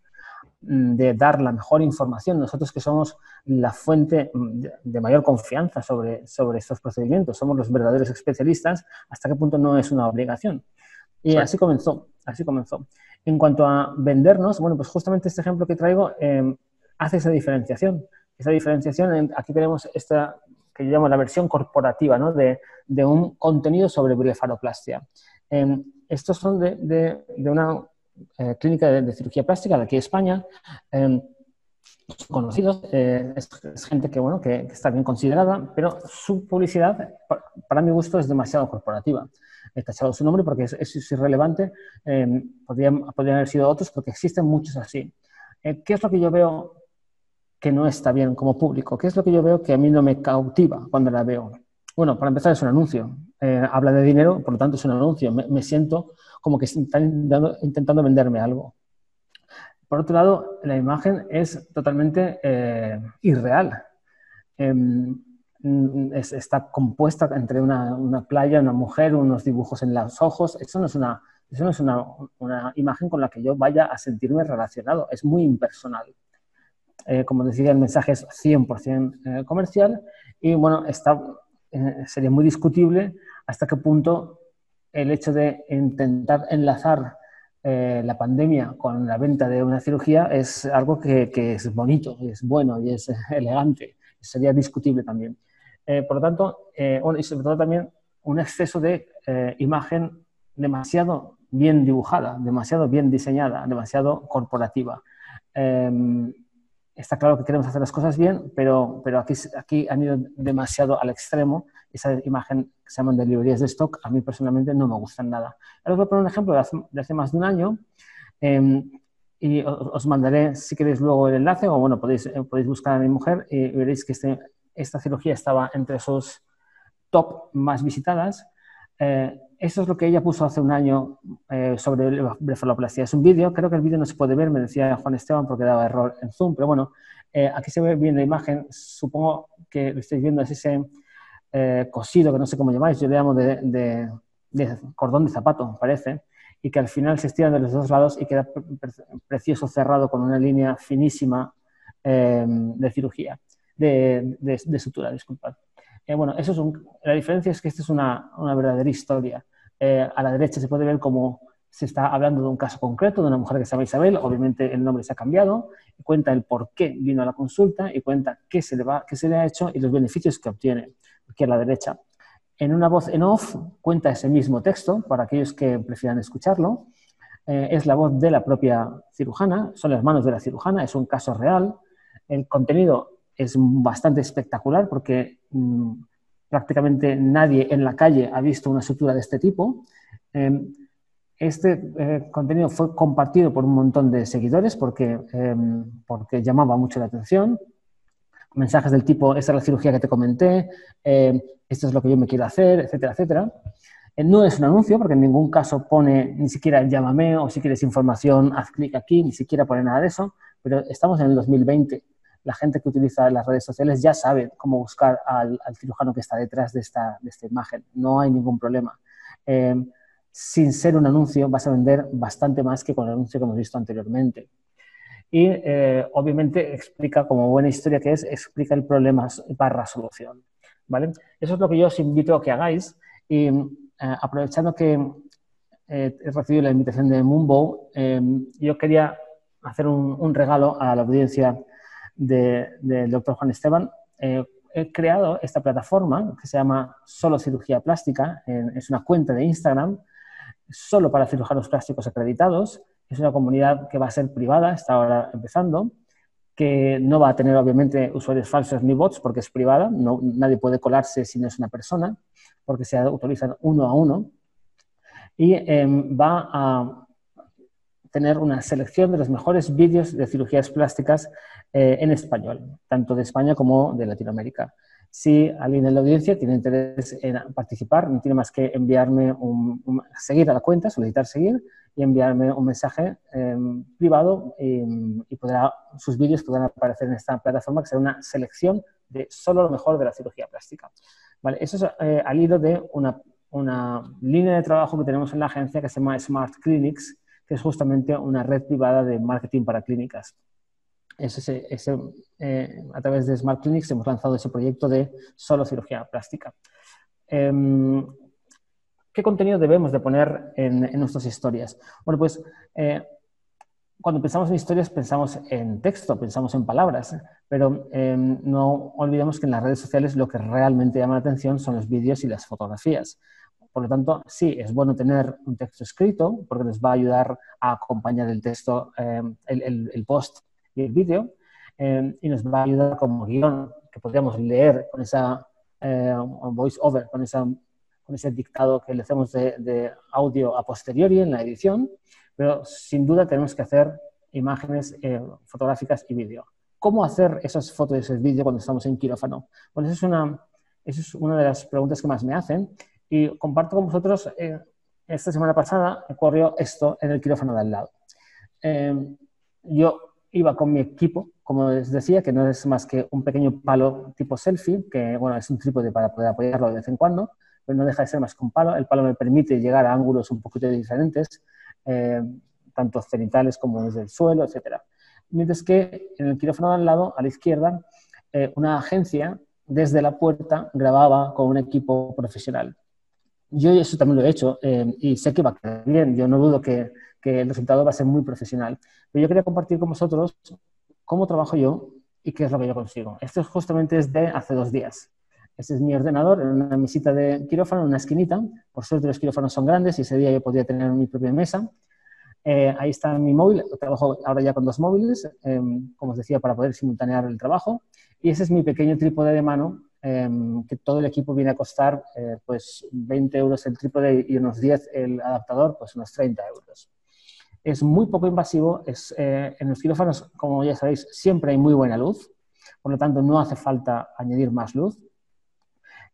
de dar la mejor información, nosotros que somos la fuente mm, de mayor confianza sobre, sobre estos procedimientos, somos los verdaderos especialistas, hasta qué punto no es una obligación. Y así comenzó, así comenzó. En cuanto a vendernos, bueno, pues justamente este ejemplo que traigo em, hace esa diferenciación. Esa diferenciación, aquí tenemos esta que yo llamo la versión corporativa, ¿no? de, de, un contenido sobre blefaroplastia. Em, estos son de, de, de una eh, clínica de, cirugía plástica de aquí de España. Eh, conocidos, eh, es, gente que, bueno, que, está bien considerada, pero su publicidad, para, mi gusto, es demasiado corporativa. He tachado su nombre porque es, irrelevante, podrían, podrían, haber sido otros porque existen muchos así. ¿Qué es lo que yo veo que no está bien como público? ¿Qué es lo que yo veo que a mí no me cautiva cuando la veo? Bueno, para empezar es un anuncio. habla de dinero, por lo tanto es un anuncio. me siento como que están intentando venderme algo. Por otro lado, la imagen es totalmente eh, irreal. Em, está compuesta entre una, playa, una mujer, unos dibujos en los ojos. Eso no es, una, eso no es una, imagen con la que yo vaya a sentirme relacionado. Es muy impersonal. Eh, como decía, el mensaje es 100% eh, comercial y bueno, está, sería muy discutible hasta qué punto el hecho de intentar enlazar eh, la pandemia con la venta de una cirugía es algo que, es bonito, es bueno y es elegante. Sería discutible también. Eh, por lo tanto, eh, y sobre todo también un exceso de imagen demasiado bien dibujada, demasiado bien diseñada, demasiado corporativa. Está claro que queremos hacer las cosas bien, pero, pero aquí, aquí han ido demasiado al extremo. Esa imagen que se llaman de librerías de stock, a mí personalmente no me gustan nada. Ahora os voy a poner un ejemplo de hace, más de un año em, y os, mandaré, si queréis, luego el enlace o bueno, podéis, eh, podéis buscar a mi mujer y veréis que este, esta cirugía estaba entre esos top más visitadas. Eh, eso es lo que ella puso hace un año eh, sobre blefaloplastia. Es un vídeo, creo que el vídeo no se puede ver, me decía Juan Esteban porque daba error en Zoom, pero bueno, eh, aquí se ve bien la imagen, supongo que lo estáis viendo, es ese eh, cosido, que no sé cómo llamáis, yo le llamo de, cordón de zapato, parece, y que al final se estira de los dos lados y queda precioso cerrado con una línea finísima de cirugía, de, sutura, disculpad. Bueno, eso es la diferencia es que esta es una, una verdadera historia. Eh, a la derecha se puede ver cómo se está hablando de un caso concreto de una mujer que se llama Isabel, obviamente el nombre se ha cambiado, cuenta el por qué vino a la consulta y cuenta qué se le, va, qué se le ha hecho y los beneficios que obtiene, aquí a la derecha. En una voz en off cuenta ese mismo texto, para aquellos que prefieran escucharlo. Eh, es la voz de la propia cirujana, son las manos de la cirujana, es un caso real. El contenido es bastante espectacular porque mm, prácticamente nadie en la calle ha visto una sutura de este tipo. Em, este eh, contenido fue compartido por un montón de seguidores porque, em, porque llamaba mucho la atención. Mensajes del tipo, esta es la cirugía que te comenté, em, esto es lo que yo me quiero hacer, etcétera, etcétera. Eh, no es un anuncio porque en ningún caso pone ni siquiera llámame o si quieres información, haz clic aquí, ni siquiera pone nada de eso, pero estamos en el 2020 la gente que utiliza las redes sociales ya sabe cómo buscar al, cirujano que está detrás de esta, imagen. No hay ningún problema. Eh, sin ser un anuncio vas a vender bastante más que con el anuncio que hemos visto anteriormente. Y eh, obviamente explica, como buena historia que es, explica el problema barra solución. ¿vale? Eso es lo que yo os invito a que hagáis. Y eh, aprovechando que he recibido la invitación de Moonbow, yo quería hacer un regalo a la audiencia del doctor Juan Esteban, eh, he creado esta plataforma que se llama Solo Cirugía Plástica. es una cuenta de Instagram solo para cirujanos plásticos acreditados. Es una comunidad que va a ser privada, está ahora empezando, que no va a tener obviamente usuarios falsos ni bots porque es privada, no, nadie puede colarse si no es una persona, porque se autorizan uno a uno. Y em, va a tener una selección de los mejores vídeos de cirugías plásticas eh, en español, tanto de España como de Latinoamérica. Si alguien en la audiencia tiene interés en participar, no tiene más que enviarme un, seguir a la cuenta, solicitar seguir y enviarme un mensaje em, privado em, y podrá, sus vídeos podrán aparecer en esta plataforma que será una selección de solo lo mejor de la cirugía plástica. Vale, eso es eh, al hilo de una, una línea de trabajo que tenemos en la agencia que se llama Smart Clinics, que es justamente una red privada de marketing para clínicas. Ese, eh, a través de Smart Clinics hemos lanzado ese proyecto de solo cirugía plástica. Em, ¿Qué contenido debemos de poner en, nuestras historias? Bueno, pues eh, cuando pensamos en historias pensamos en texto, pensamos en palabras, pero em, no olvidemos que en las redes sociales lo que realmente llama la atención son los vídeos y las fotografías. Por lo tanto, sí, es bueno tener un texto escrito porque nos va a ayudar a acompañar el texto, eh, el, post y el vídeo, eh, y nos va a ayudar como guion que podríamos leer con esa eh, voice over, con, esa, con ese dictado que le hacemos de, audio a posteriori en la edición, pero sin duda tenemos que hacer imágenes fotográficas y vídeo. ¿Cómo hacer esas fotos y esos vídeos cuando estamos en quirófano? Bueno, esa es una, esa es una de las preguntas que más me hacen y comparto con vosotros, eh, esta semana pasada ocurrió esto en el quirófano de al lado. Em, yo iba con mi equipo, como les decía, que no es más que un pequeño palo tipo selfie, que bueno, es un trípode para poder apoyarlo de vez en cuando, pero no deja de ser más que un palo. El palo me permite llegar a ángulos un poquito diferentes, em, tanto cenitales como desde el suelo, etc. Mientras que en el quirófano de al lado, a la izquierda, eh, una agencia desde la puerta grababa con un equipo profesional yo eso también lo he hecho eh, y sé que va a quedar bien. Yo no dudo que, que, el resultado va a ser muy profesional. Pero yo quería compartir con vosotros cómo trabajo yo y qué es lo que yo consigo. Esto justamente es de hace dos días. Este es mi ordenador en una mesita de quirófano, en una esquinita. Por suerte los quirófanos son grandes y ese día yo podría tener mi propia mesa. Eh, ahí está mi móvil. Trabajo ahora ya con dos móviles, eh, como os decía, para poder simultanear el trabajo. Y ese es mi pequeño trípode de mano que todo el equipo viene a costar eh, pues 20 euros el trípode y unos 10 el adaptador, pues unos 30 euros. Es muy poco invasivo, es, eh, en los quirófanos, como ya sabéis, siempre hay muy buena luz, por lo tanto no hace falta añadir más luz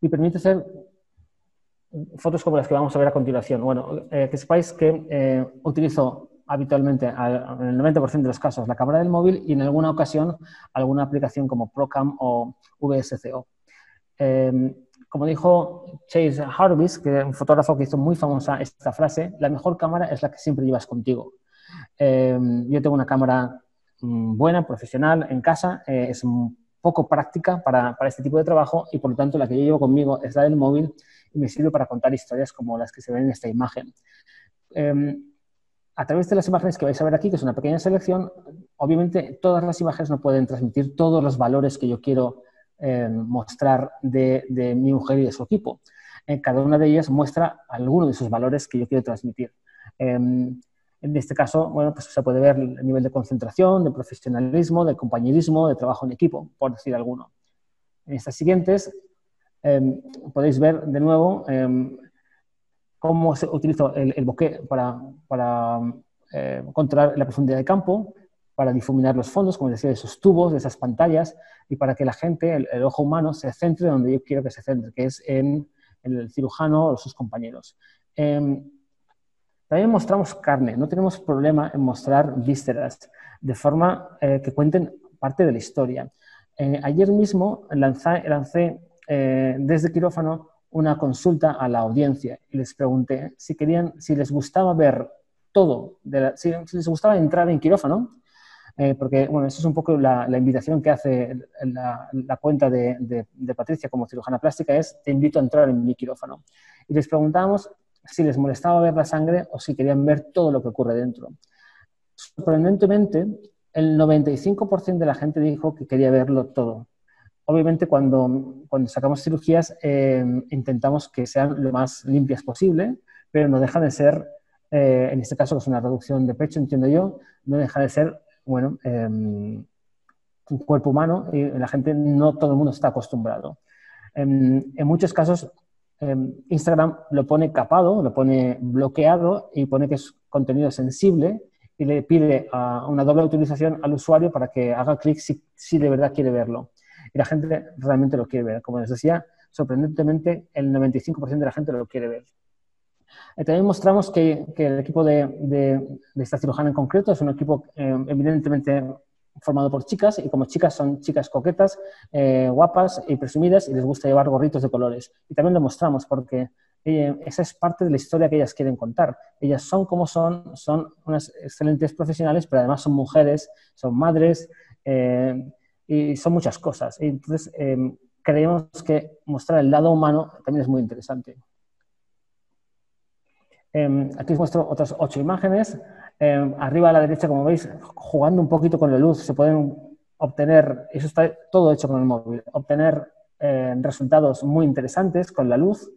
y permite hacer fotos como las que vamos a ver a continuación. Bueno, eh, que sepáis que utilizo habitualmente, en el 90% de los casos, la cámara del móvil y en alguna ocasión alguna aplicación como Procam o VSCO. Em, como dijo Chase Harvis, que es un fotógrafo que hizo muy famosa esta frase, la mejor cámara es la que siempre llevas contigo. Em, yo tengo una cámara mm, buena, profesional, en casa, eh, es poco práctica para, para, este tipo de trabajo y por lo tanto la que yo llevo conmigo es la del móvil y me sirve para contar historias como las que se ven en esta imagen. Em, a través de las imágenes que vais a ver aquí, que es una pequeña selección, obviamente todas las imágenes no pueden transmitir todos los valores que yo quiero eh, mostrar de, mi mujer y de su equipo. Eh, cada una de ellas muestra alguno de esos valores que yo quiero transmitir. Em, en este caso, bueno, pues se puede ver el nivel de concentración, de profesionalismo, de compañerismo, de trabajo en equipo, por decir alguno. En estas siguientes em, podéis ver de nuevo em, cómo se utilizo el, el bokeh para, para eh, controlar la profundidad de campo, para difuminar los fondos, como decía, de esos tubos, de esas pantallas, y para que la gente, el, ojo humano, se centre donde yo quiero que se centre, que es en, el cirujano o sus compañeros. Em, también mostramos carne, no tenemos problema en mostrar vísceras, de forma eh, que cuenten parte de la historia. Eh, ayer mismo lancé, eh, desde quirófano una consulta a la audiencia y les pregunté si querían, si les gustaba ver todo, si, les gustaba entrar en quirófano, eh, porque bueno, eso es un poco la, invitación que hace la, cuenta de, Patricia como cirujana plástica, es te invito a entrar en mi quirófano. Y les preguntábamos si les molestaba ver la sangre o si querían ver todo lo que ocurre dentro. Sorprendentemente, el 95% de la gente dijo que quería verlo todo. Obviamente, cuando, cuando sacamos cirugías, eh, intentamos que sean lo más limpias posible, pero no dejan de ser eh, en este caso que es una reducción de pecho, entiendo yo, no deja de ser, bueno, em, un cuerpo humano y la gente, no todo el mundo está acostumbrado. En, en muchos casos, em, Instagram lo pone capado, lo pone bloqueado y pone que es contenido sensible y le pide a una doble utilización al usuario para que haga clic si, si, de verdad quiere verlo. Y la gente realmente lo quiere ver. Como les decía, sorprendentemente el 95% de la gente lo quiere ver. También mostramos que, que el equipo de, de, de, esta cirujana en concreto es un equipo eh, evidentemente formado por chicas y como chicas son chicas coquetas, eh, guapas y presumidas y les gusta llevar gorritos de colores. Y también lo mostramos porque eh, esa es parte de la historia que ellas quieren contar. Ellas son como son, son unas excelentes profesionales, pero además son mujeres, son madres eh, y son muchas cosas. Y entonces creemos que mostrar el lado humano también es muy interesante. Aquí os muestro otras ocho imágenes. Eh, arriba a la derecha, como veis, jugando un poquito con la luz, se pueden obtener, eso está todo hecho con el móvil, obtener eh, resultados muy interesantes con la luz,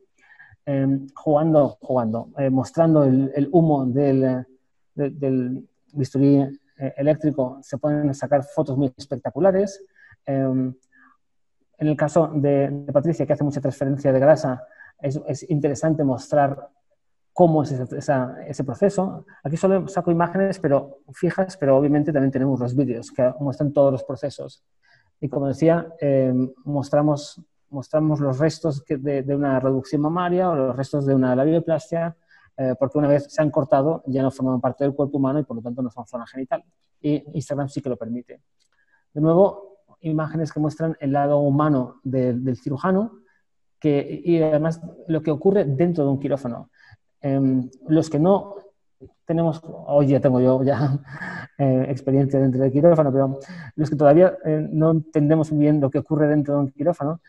eh, jugando, jugando mostrando el, humo del, de, bisturí eléctrico, se pueden sacar fotos muy espectaculares. en el caso de, Patricia, que hace mucha transferencia de grasa, es interesante mostrar cómo es ese, ese, proceso. Aquí solo saco imágenes pero fijas, pero obviamente también tenemos los vídeos que muestran todos los procesos. Y como decía, eh, mostramos, mostramos los restos de, de, una reducción mamaria o los restos de una labioplastia, eh, porque una vez se han cortado ya no forman parte del cuerpo humano y por lo tanto no son zona genital. Y Instagram sí que lo permite. De nuevo, imágenes que muestran el lado humano de, del cirujano que, y además lo que ocurre dentro de un quirófano. Eh, los que no tenemos, hoy ya tengo yo ya *laughs* eh, experiencia dentro del quirófano, pero los que todavía eh, no entendemos bien lo que ocurre dentro de un quirófano,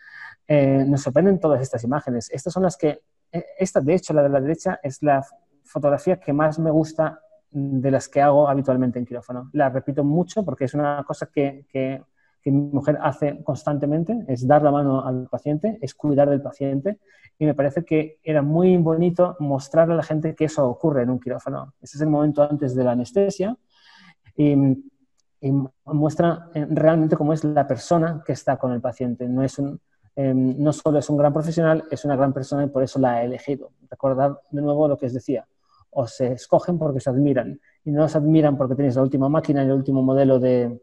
eh, nos sorprenden todas estas imágenes. Estas son las que, eh, esta de hecho, la de la derecha, es la fotografía que más me gusta de las que hago habitualmente en quirófano. La repito mucho porque es una cosa que, que que mi mujer hace constantemente, es dar la mano al paciente, es cuidar del paciente, y me parece que era muy bonito mostrarle a la gente que eso ocurre en un quirófano. Ese es el momento antes de la anestesia, y, y muestra eh, realmente cómo es la persona que está con el paciente. No, es un, eh, no solo es un gran profesional, es una gran persona y por eso la ha elegido. Recordad de nuevo lo que os decía, o se escogen porque se admiran, y no se admiran porque tenéis la última máquina y el último modelo de,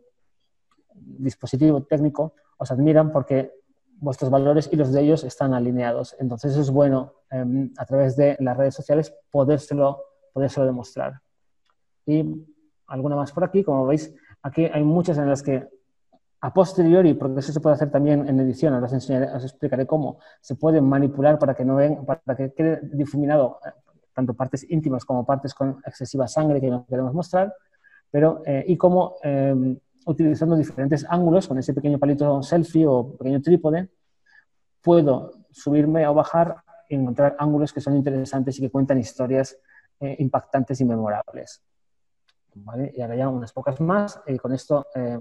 dispositivo técnico os admiran porque vuestros valores y los de ellos están alineados. Entonces es bueno eh, a través de las redes sociales podérselo, podérselo demostrar. Y alguna más por aquí, como veis, aquí hay muchas en las que a posteriori, porque eso se puede hacer también en edición, ahora os, enseñaré, os explicaré cómo, se puede manipular para que, no ven, para que quede difuminado eh, tanto partes íntimas como partes con excesiva sangre que no queremos mostrar, pero, eh, y cómo eh, utilizando diferentes ángulos, con ese pequeño palito selfie o pequeño trípode, puedo subirme o bajar y encontrar ángulos que son interesantes y que cuentan historias eh, impactantes y memorables. ¿Vale? Y ahora ya unas pocas más, y con esto, eh,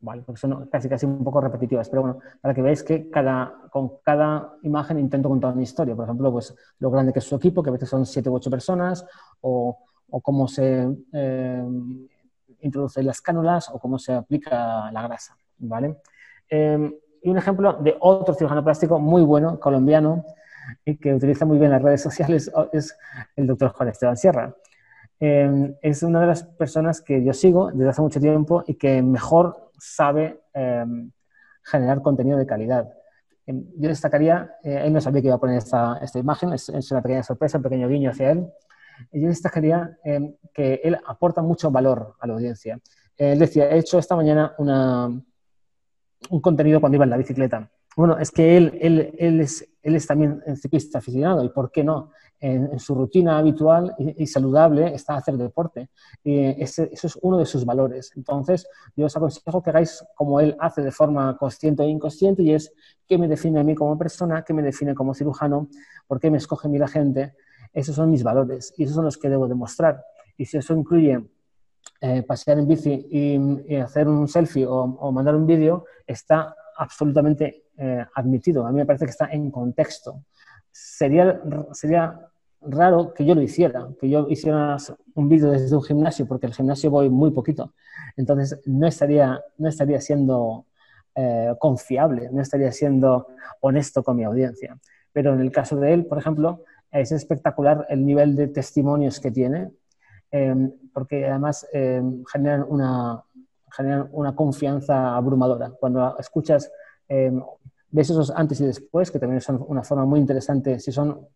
vale, porque son casi, casi un poco repetitivas, pero bueno, para que veáis que cada, con cada imagen intento contar una historia. Por ejemplo, pues lo grande que es su equipo, que a veces son siete u ocho personas, o, o cómo se eh, introduce las cánulas o cómo se aplica la grasa. ¿vale? Eh, y un ejemplo de otro cirujano plástico muy bueno, colombiano, y que utiliza muy bien las redes sociales es el doctor Juan Esteban Sierra. Eh, es una de las personas que yo sigo desde hace mucho tiempo y que mejor sabe eh, generar contenido de calidad. yo destacaría, él no sabía que iba a poner esta, esta imagen, es, es, una pequeña sorpresa, un pequeño guiño hacia él yo destacaría eh, que él aporta mucho valor a la audiencia. Él decía, he hecho esta mañana una, un contenido cuando iba en la bicicleta. Bueno, es que él, él, él, es, él es también ciclista aficionado y ¿por qué no? En, en su rutina habitual y, y, saludable está hacer deporte. Y ese, eso es uno de sus valores. Entonces, yo os aconsejo que hagáis como él hace de forma consciente e inconsciente y es qué me define a mí como persona, qué me define como cirujano, por qué me escoge a mí la gente, esos son mis valores y esos son los que debo demostrar. Y si eso incluye eh, pasear en bici y, hacer un selfie o, mandar un vídeo, está absolutamente eh, admitido. A mí me parece que está en contexto. Sería, sería raro que yo lo hiciera, que yo hiciera un vídeo desde un gimnasio, porque al gimnasio voy muy poquito. Entonces, no estaría, no estaría siendo eh, confiable, no estaría siendo honesto con mi audiencia. Pero en el caso de él, por ejemplo, es espectacular el nivel de testimonios que tiene, em, porque además em, generan, una, generan una confianza abrumadora. Cuando escuchas, em, ves esos antes y después, que también son una forma muy interesante, si, son,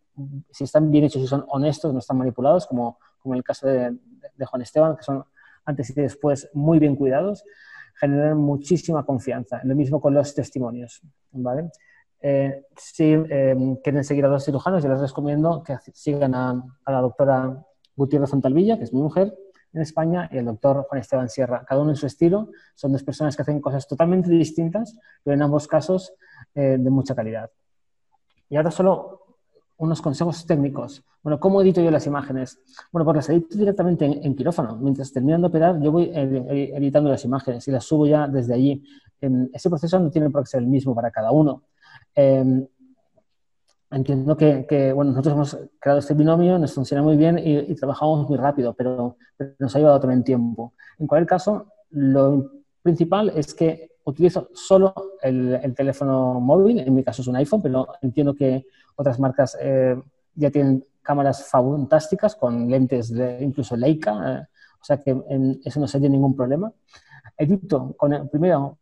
si están bien hechos, si son honestos, no están manipulados, como, como en el caso de, de Juan Esteban, que son antes y después muy bien cuidados, generan muchísima confianza. Lo mismo con los testimonios. ¿vale? Eh, si eh, quieren seguir a dos cirujanos, yo les recomiendo que sigan a, la doctora Gutiérrez Fontalvilla, que es mi mujer, en España, y el doctor Juan Esteban Sierra. Cada uno en su estilo. Son dos personas que hacen cosas totalmente distintas, pero en ambos casos eh, de mucha calidad. Y ahora solo unos consejos técnicos. Bueno, ¿cómo edito yo las imágenes? Bueno, pues las edito directamente en, quirófano. Mientras terminan de operar, yo voy editando las imágenes y las subo ya desde allí. ese proceso no tiene por qué ser el mismo para cada uno. Em, entiendo que, bueno, nosotros hemos creado este binomio, nos funciona muy bien y, trabajamos muy rápido, pero, nos ha llevado también tiempo. En cualquier caso, lo principal es que utilizo solo el, el teléfono móvil, en mi caso es un iPhone, pero entiendo que otras marcas eh, ya tienen cámaras fantásticas con lentes de incluso Leica, eh, o sea que eso no sería ningún problema. Edito con primero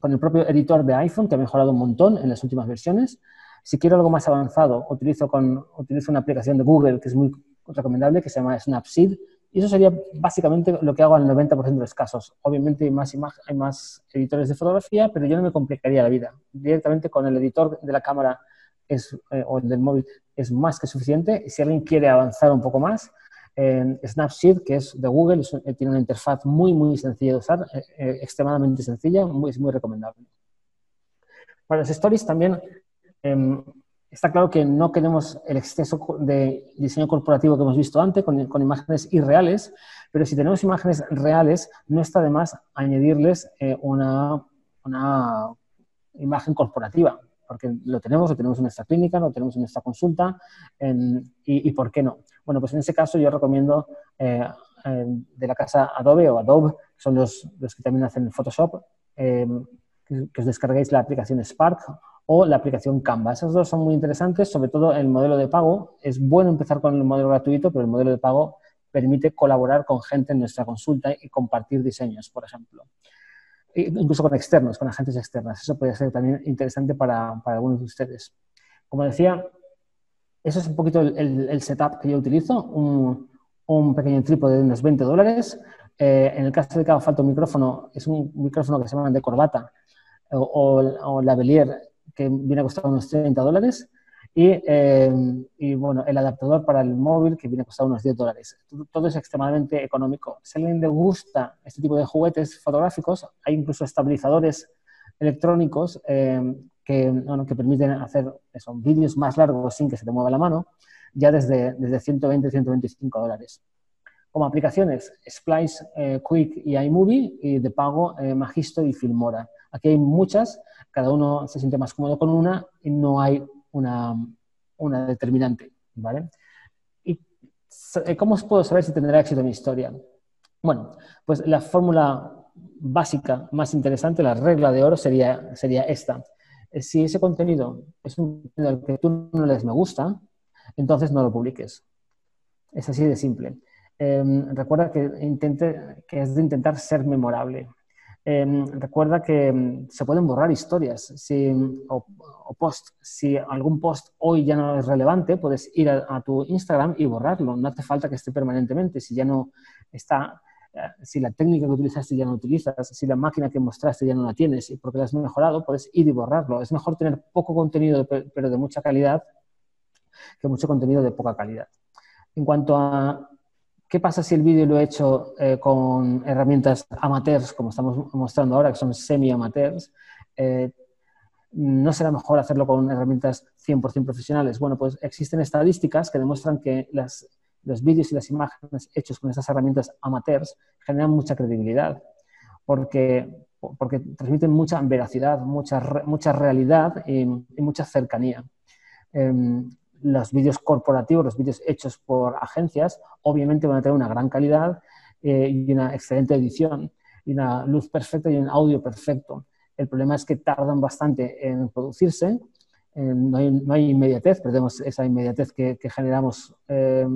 con el propio editor de iPhone, que ha mejorado un montón en las últimas versiones. Si quiero algo más avanzado, utilizo, con, utilizo una aplicación de Google que es muy recomendable, que se llama Snapseed, y eso sería básicamente lo que hago al 90% de los casos. Obviamente hay más, hay más editores de fotografía, pero yo no me complicaría la vida. Directamente con el editor de la cámara es, eh, o del móvil es más que suficiente. Si alguien quiere avanzar un poco más, Snapseed, que es de Google, eh, tiene una interfaz muy, muy sencilla de usar, eh, extremadamente sencilla, muy, es muy recomendable. Para las stories también em, está claro que no queremos el exceso de diseño corporativo que hemos visto antes, con, con imágenes irreales, pero si tenemos imágenes reales, no está de más añadirles una, una imagen corporativa porque lo tenemos, lo tenemos en nuestra clínica, lo tenemos en nuestra consulta, y, por qué no? Bueno, pues en ese caso yo recomiendo eh, de la casa Adobe o Adobe, que son los, los que también hacen Photoshop, eh, que, os descarguéis la aplicación Spark o la aplicación Canva. Esas dos son muy interesantes, sobre todo el modelo de pago. Es bueno empezar con el modelo gratuito, pero el modelo de pago permite colaborar con gente en nuestra consulta y compartir diseños, por ejemplo incluso con externos, con agentes externas. Eso puede ser también interesante para, para algunos de ustedes. Como decía, eso es un poquito el, setup que yo utilizo, un, un, pequeño trípode de unos 20 dólares. Eh, en el caso de que haga falta un micrófono, es un micrófono que se llama de corbata o, o, o que viene a costar unos 30 dólares. Eh, y, bueno, el adaptador para el móvil que viene a costar unos 10 dólares. Todo es extremadamente económico. Si a alguien le gusta este tipo de juguetes fotográficos, hay incluso estabilizadores electrónicos eh, que, bueno, que permiten hacer esos vídeos más largos sin que se te mueva la mano, ya desde, desde 120, 125 dólares. Como aplicaciones, Splice, eh, Quick y iMovie, y de pago Magisto y Filmora. Aquí hay muchas, cada uno se siente más cómodo con una y no hay una, determinante, ¿vale? ¿Y eh, cómo puedo saber si tendrá éxito mi historia? Bueno, pues la fórmula básica más interesante, la regla de oro sería, sería esta. Si ese contenido es un contenido al que tú no les me gusta, entonces no lo publiques. Es así de simple. Em, recuerda que, intente, que es de intentar ser memorable. Em, recuerda que em, se pueden borrar historias si, o, post. Si algún post hoy ya no es relevante, puedes ir a, tu Instagram y borrarlo. No hace falta que esté permanentemente. Si ya no está, si la técnica que utilizaste ya no utilizas, si la máquina que mostraste ya no la tienes y porque la has mejorado, puedes ir y borrarlo. Es mejor tener poco contenido pero de mucha calidad que mucho contenido de poca calidad. En cuanto a ¿Qué pasa si el vídeo lo he hecho eh, con herramientas amateurs, como estamos mostrando ahora, que son semi-amateurs? Eh, ¿No será mejor hacerlo con herramientas 100% profesionales? Bueno, pues existen estadísticas que demuestran que los vídeos y las imágenes hechos con estas herramientas amateurs generan mucha credibilidad, porque, porque transmiten mucha veracidad, mucha, mucha realidad y, mucha cercanía. Em, los vídeos corporativos, los vídeos hechos por agencias, obviamente van a tener una gran calidad eh, y una excelente edición, y una luz perfecta y un audio perfecto. El problema es que tardan bastante en producirse, no, hay, no, hay, inmediatez, perdemos esa inmediatez que, generamos eh,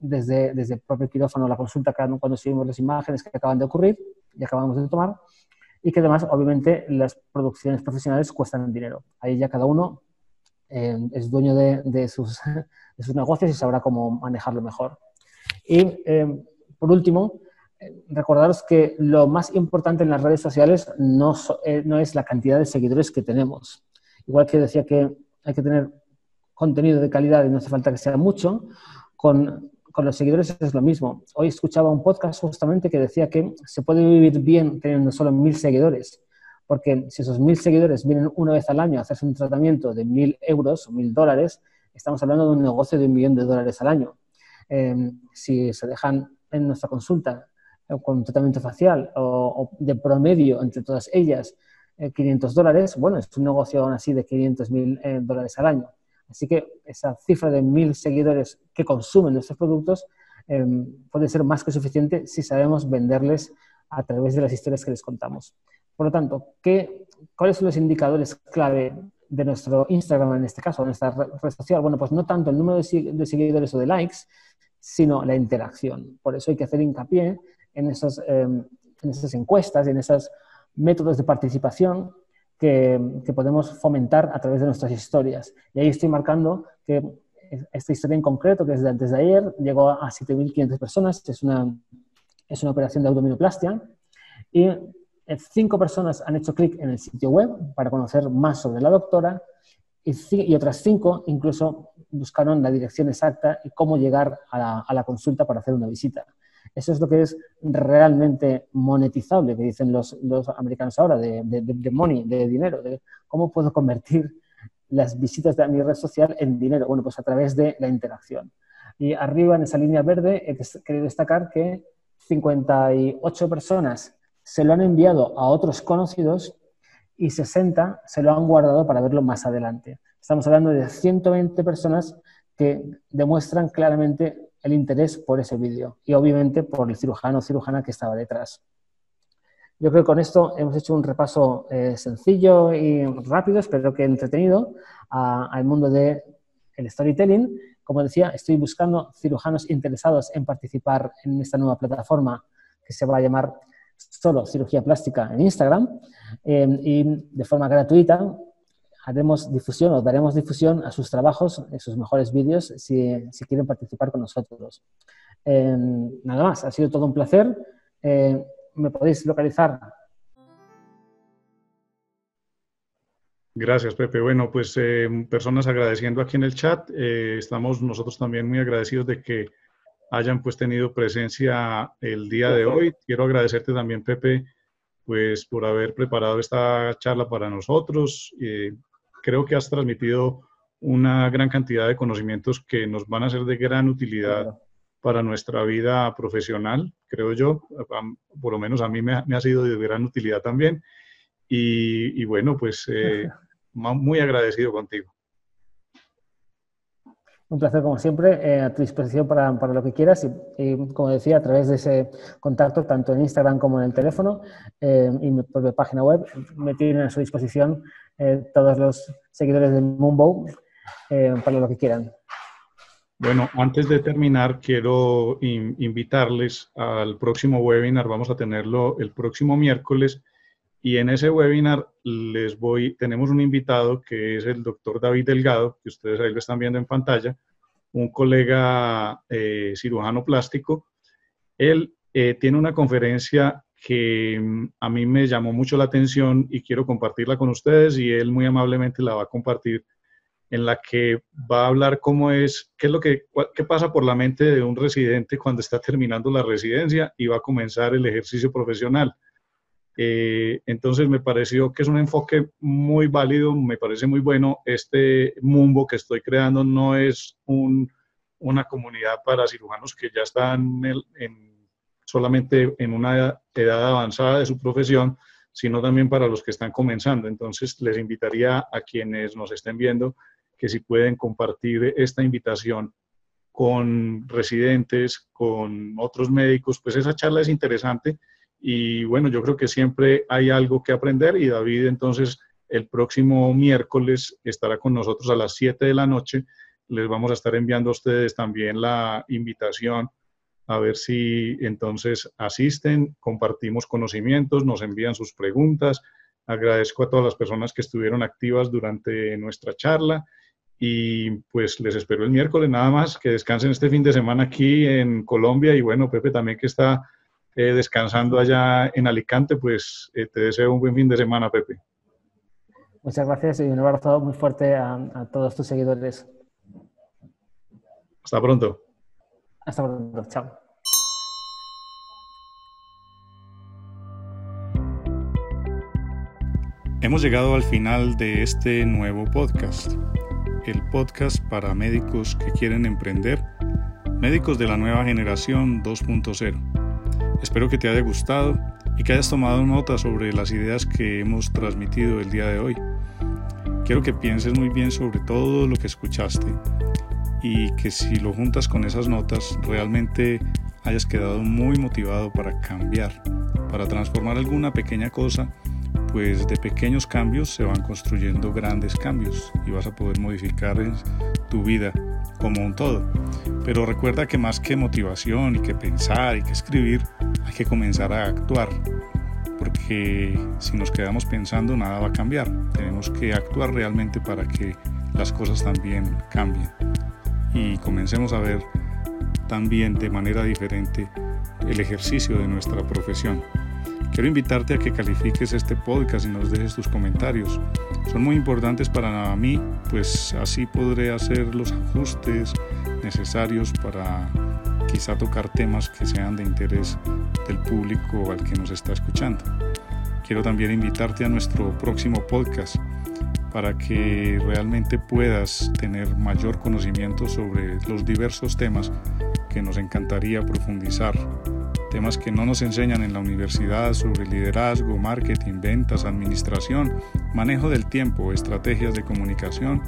desde, desde el propio quirófano, la consulta, cuando subimos las imágenes que acaban de ocurrir y acabamos de tomar, y que además, obviamente, las producciones profesionales cuestan dinero. Ahí ya cada uno eh, es dueño de, sus, de, sus, negocios y sabrá cómo manejarlo mejor. Y eh, por último, eh, recordaros que lo más importante en las redes sociales no, no, es la cantidad de seguidores que tenemos. Igual que decía que hay que tener contenido de calidad y no hace falta que sea mucho, con, con los seguidores es lo mismo. Hoy escuchaba un podcast justamente que decía que se puede vivir bien teniendo solo mil seguidores, porque si esos mil seguidores vienen una vez al año a hacerse un tratamiento de mil euros o mil dólares, estamos hablando de un negocio de un millón de dólares al año. Em, si se dejan en nuestra consulta eh, con un tratamiento facial o, de promedio entre todas ellas 500 eh, dólares, bueno, es un negocio aún así de 500 mil eh, dólares al año. Así que esa cifra de mil seguidores que consumen nuestros productos em, puede ser más que suficiente si sabemos venderles a través de las historias que les contamos. Por lo tanto, ¿qué, ¿cuáles son los indicadores clave de nuestro Instagram en este caso, de nuestra red social? Bueno, pues no tanto el número de, seguidores o de likes, sino la interacción. Por eso hay que hacer hincapié en esas, em, en esas encuestas, en esos métodos de participación que, que, podemos fomentar a través de nuestras historias. Y ahí estoy marcando que esta historia en concreto, que es de antes de ayer, llegó a 7.500 personas, es una, es una operación de abdominoplastia, y eh, cinco personas han hecho clic en el sitio web para conocer más sobre la doctora y, otras cinco incluso buscaron la dirección exacta y cómo llegar a la, consulta para hacer una visita. Eso es lo que es realmente monetizable, que dicen los, los americanos ahora, de, de, money, de dinero, de cómo puedo convertir las visitas de mi red social en dinero. Bueno, pues a través de la interacción. Y arriba en esa línea verde he querido destacar que 58 personas se lo han enviado a otros conocidos y 60 se lo han guardado para verlo más adelante. Estamos hablando de 120 personas que demuestran claramente el interés por ese vídeo y obviamente por el cirujano o cirujana que estaba detrás. Yo creo que con esto hemos hecho un repaso eh, sencillo y rápido, espero que entretenido, al mundo del storytelling. Como decía, estoy buscando cirujanos interesados en participar en esta nueva plataforma que se va a llamar solo cirugía plástica en Instagram eh, y de forma gratuita haremos difusión o daremos difusión a sus trabajos, a sus mejores vídeos, si, si, quieren participar con nosotros. Eh, nada más, ha sido todo un placer. Eh, me podéis localizar. Gracias, Pepe. Bueno, pues personas agradeciendo aquí en el chat. estamos nosotros también muy agradecidos de que hayan pues tenido presencia el día de hoy. Quiero agradecerte también, Pepe, pues por haber preparado esta charla para nosotros. Eh, creo que has transmitido una gran cantidad de conocimientos que nos van a ser de gran utilidad para nuestra vida profesional, creo yo. Por lo menos a mí me ha, sido de gran utilidad también. Y, bueno, pues eh, *laughs* muy agradecido contigo. Un placer, como siempre, eh, a tu disposición para, para lo que quieras y, como decía, a través de ese contacto, tanto en Instagram como en el teléfono eh, y mi propia página web, me tienen a su disposición eh, todos los seguidores de Moonbow para lo que quieran. Bueno, antes de terminar, quiero invitarles al próximo webinar. Vamos a tenerlo el próximo miércoles y en ese webinar les voy, tenemos un invitado que es el doctor David Delgado, que ustedes ahí lo están viendo en pantalla, un colega eh, cirujano plástico. Él eh, tiene una conferencia que mm, a mí me llamó mucho la atención y quiero compartirla con ustedes y él muy amablemente la va a compartir en la que va a hablar cómo es, qué es lo que, qué pasa por la mente de un residente cuando está terminando la residencia y va a comenzar el ejercicio profesional. Eh, entonces me pareció que es un enfoque muy válido, me parece muy bueno. Este Mumbo que estoy creando no es una comunidad para cirujanos que ya están solamente en una edad avanzada de su profesión, sino también para los que están comenzando. Entonces les invitaría a quienes nos estén viendo que si pueden compartir esta invitación con residentes, con otros médicos, pues esa charla es interesante y bueno, yo creo que siempre hay algo que aprender y David entonces el próximo miércoles estará con nosotros a las 7 de la noche. Les vamos a estar enviando a ustedes también la invitación a ver si entonces asisten, compartimos conocimientos, nos envían sus preguntas. Agradezco a todas las personas que estuvieron activas durante nuestra charla y pues les espero el miércoles nada más, que descansen este fin de semana aquí en Colombia y bueno, Pepe también que está eh, descansando allá en Alicante, pues eh, te deseo un buen fin de semana, Pepe. Muchas gracias y un abrazo muy fuerte a, a todos tus seguidores. Hasta pronto. Hasta pronto, chao. Hemos llegado al final de este nuevo podcast, el podcast para médicos que quieren emprender, médicos de la nueva generación 2.0. Espero que te haya gustado y que hayas tomado nota sobre las ideas que hemos transmitido el día de hoy. Quiero que pienses muy bien sobre todo lo que escuchaste y que si lo juntas con esas notas realmente hayas quedado muy motivado para cambiar, para transformar alguna pequeña cosa, pues de pequeños cambios se van construyendo grandes cambios y vas a poder modificar tu vida como un todo. Pero recuerda que más que motivación y que pensar y que escribir, hay que comenzar a actuar. Porque si nos quedamos pensando, nada va a cambiar. Tenemos que actuar realmente para que las cosas también cambien. Y comencemos a ver también de manera diferente el ejercicio de nuestra profesión. Quiero invitarte a que califiques este podcast y nos dejes tus comentarios. Son muy importantes para mí, pues así podré hacer los ajustes necesarios para quizá tocar temas que sean de interés del público al que nos está escuchando. Quiero también invitarte a nuestro próximo podcast para que realmente puedas tener mayor conocimiento sobre los diversos temas que nos encantaría profundizar temas que no nos enseñan en la universidad sobre liderazgo, marketing, ventas, administración, manejo del tiempo, estrategias de comunicación,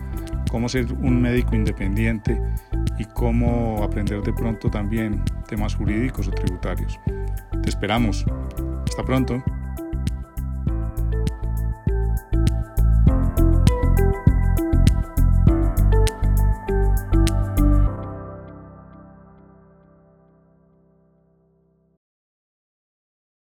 cómo ser un médico independiente y cómo aprender de pronto también temas jurídicos o tributarios. Te esperamos. Hasta pronto.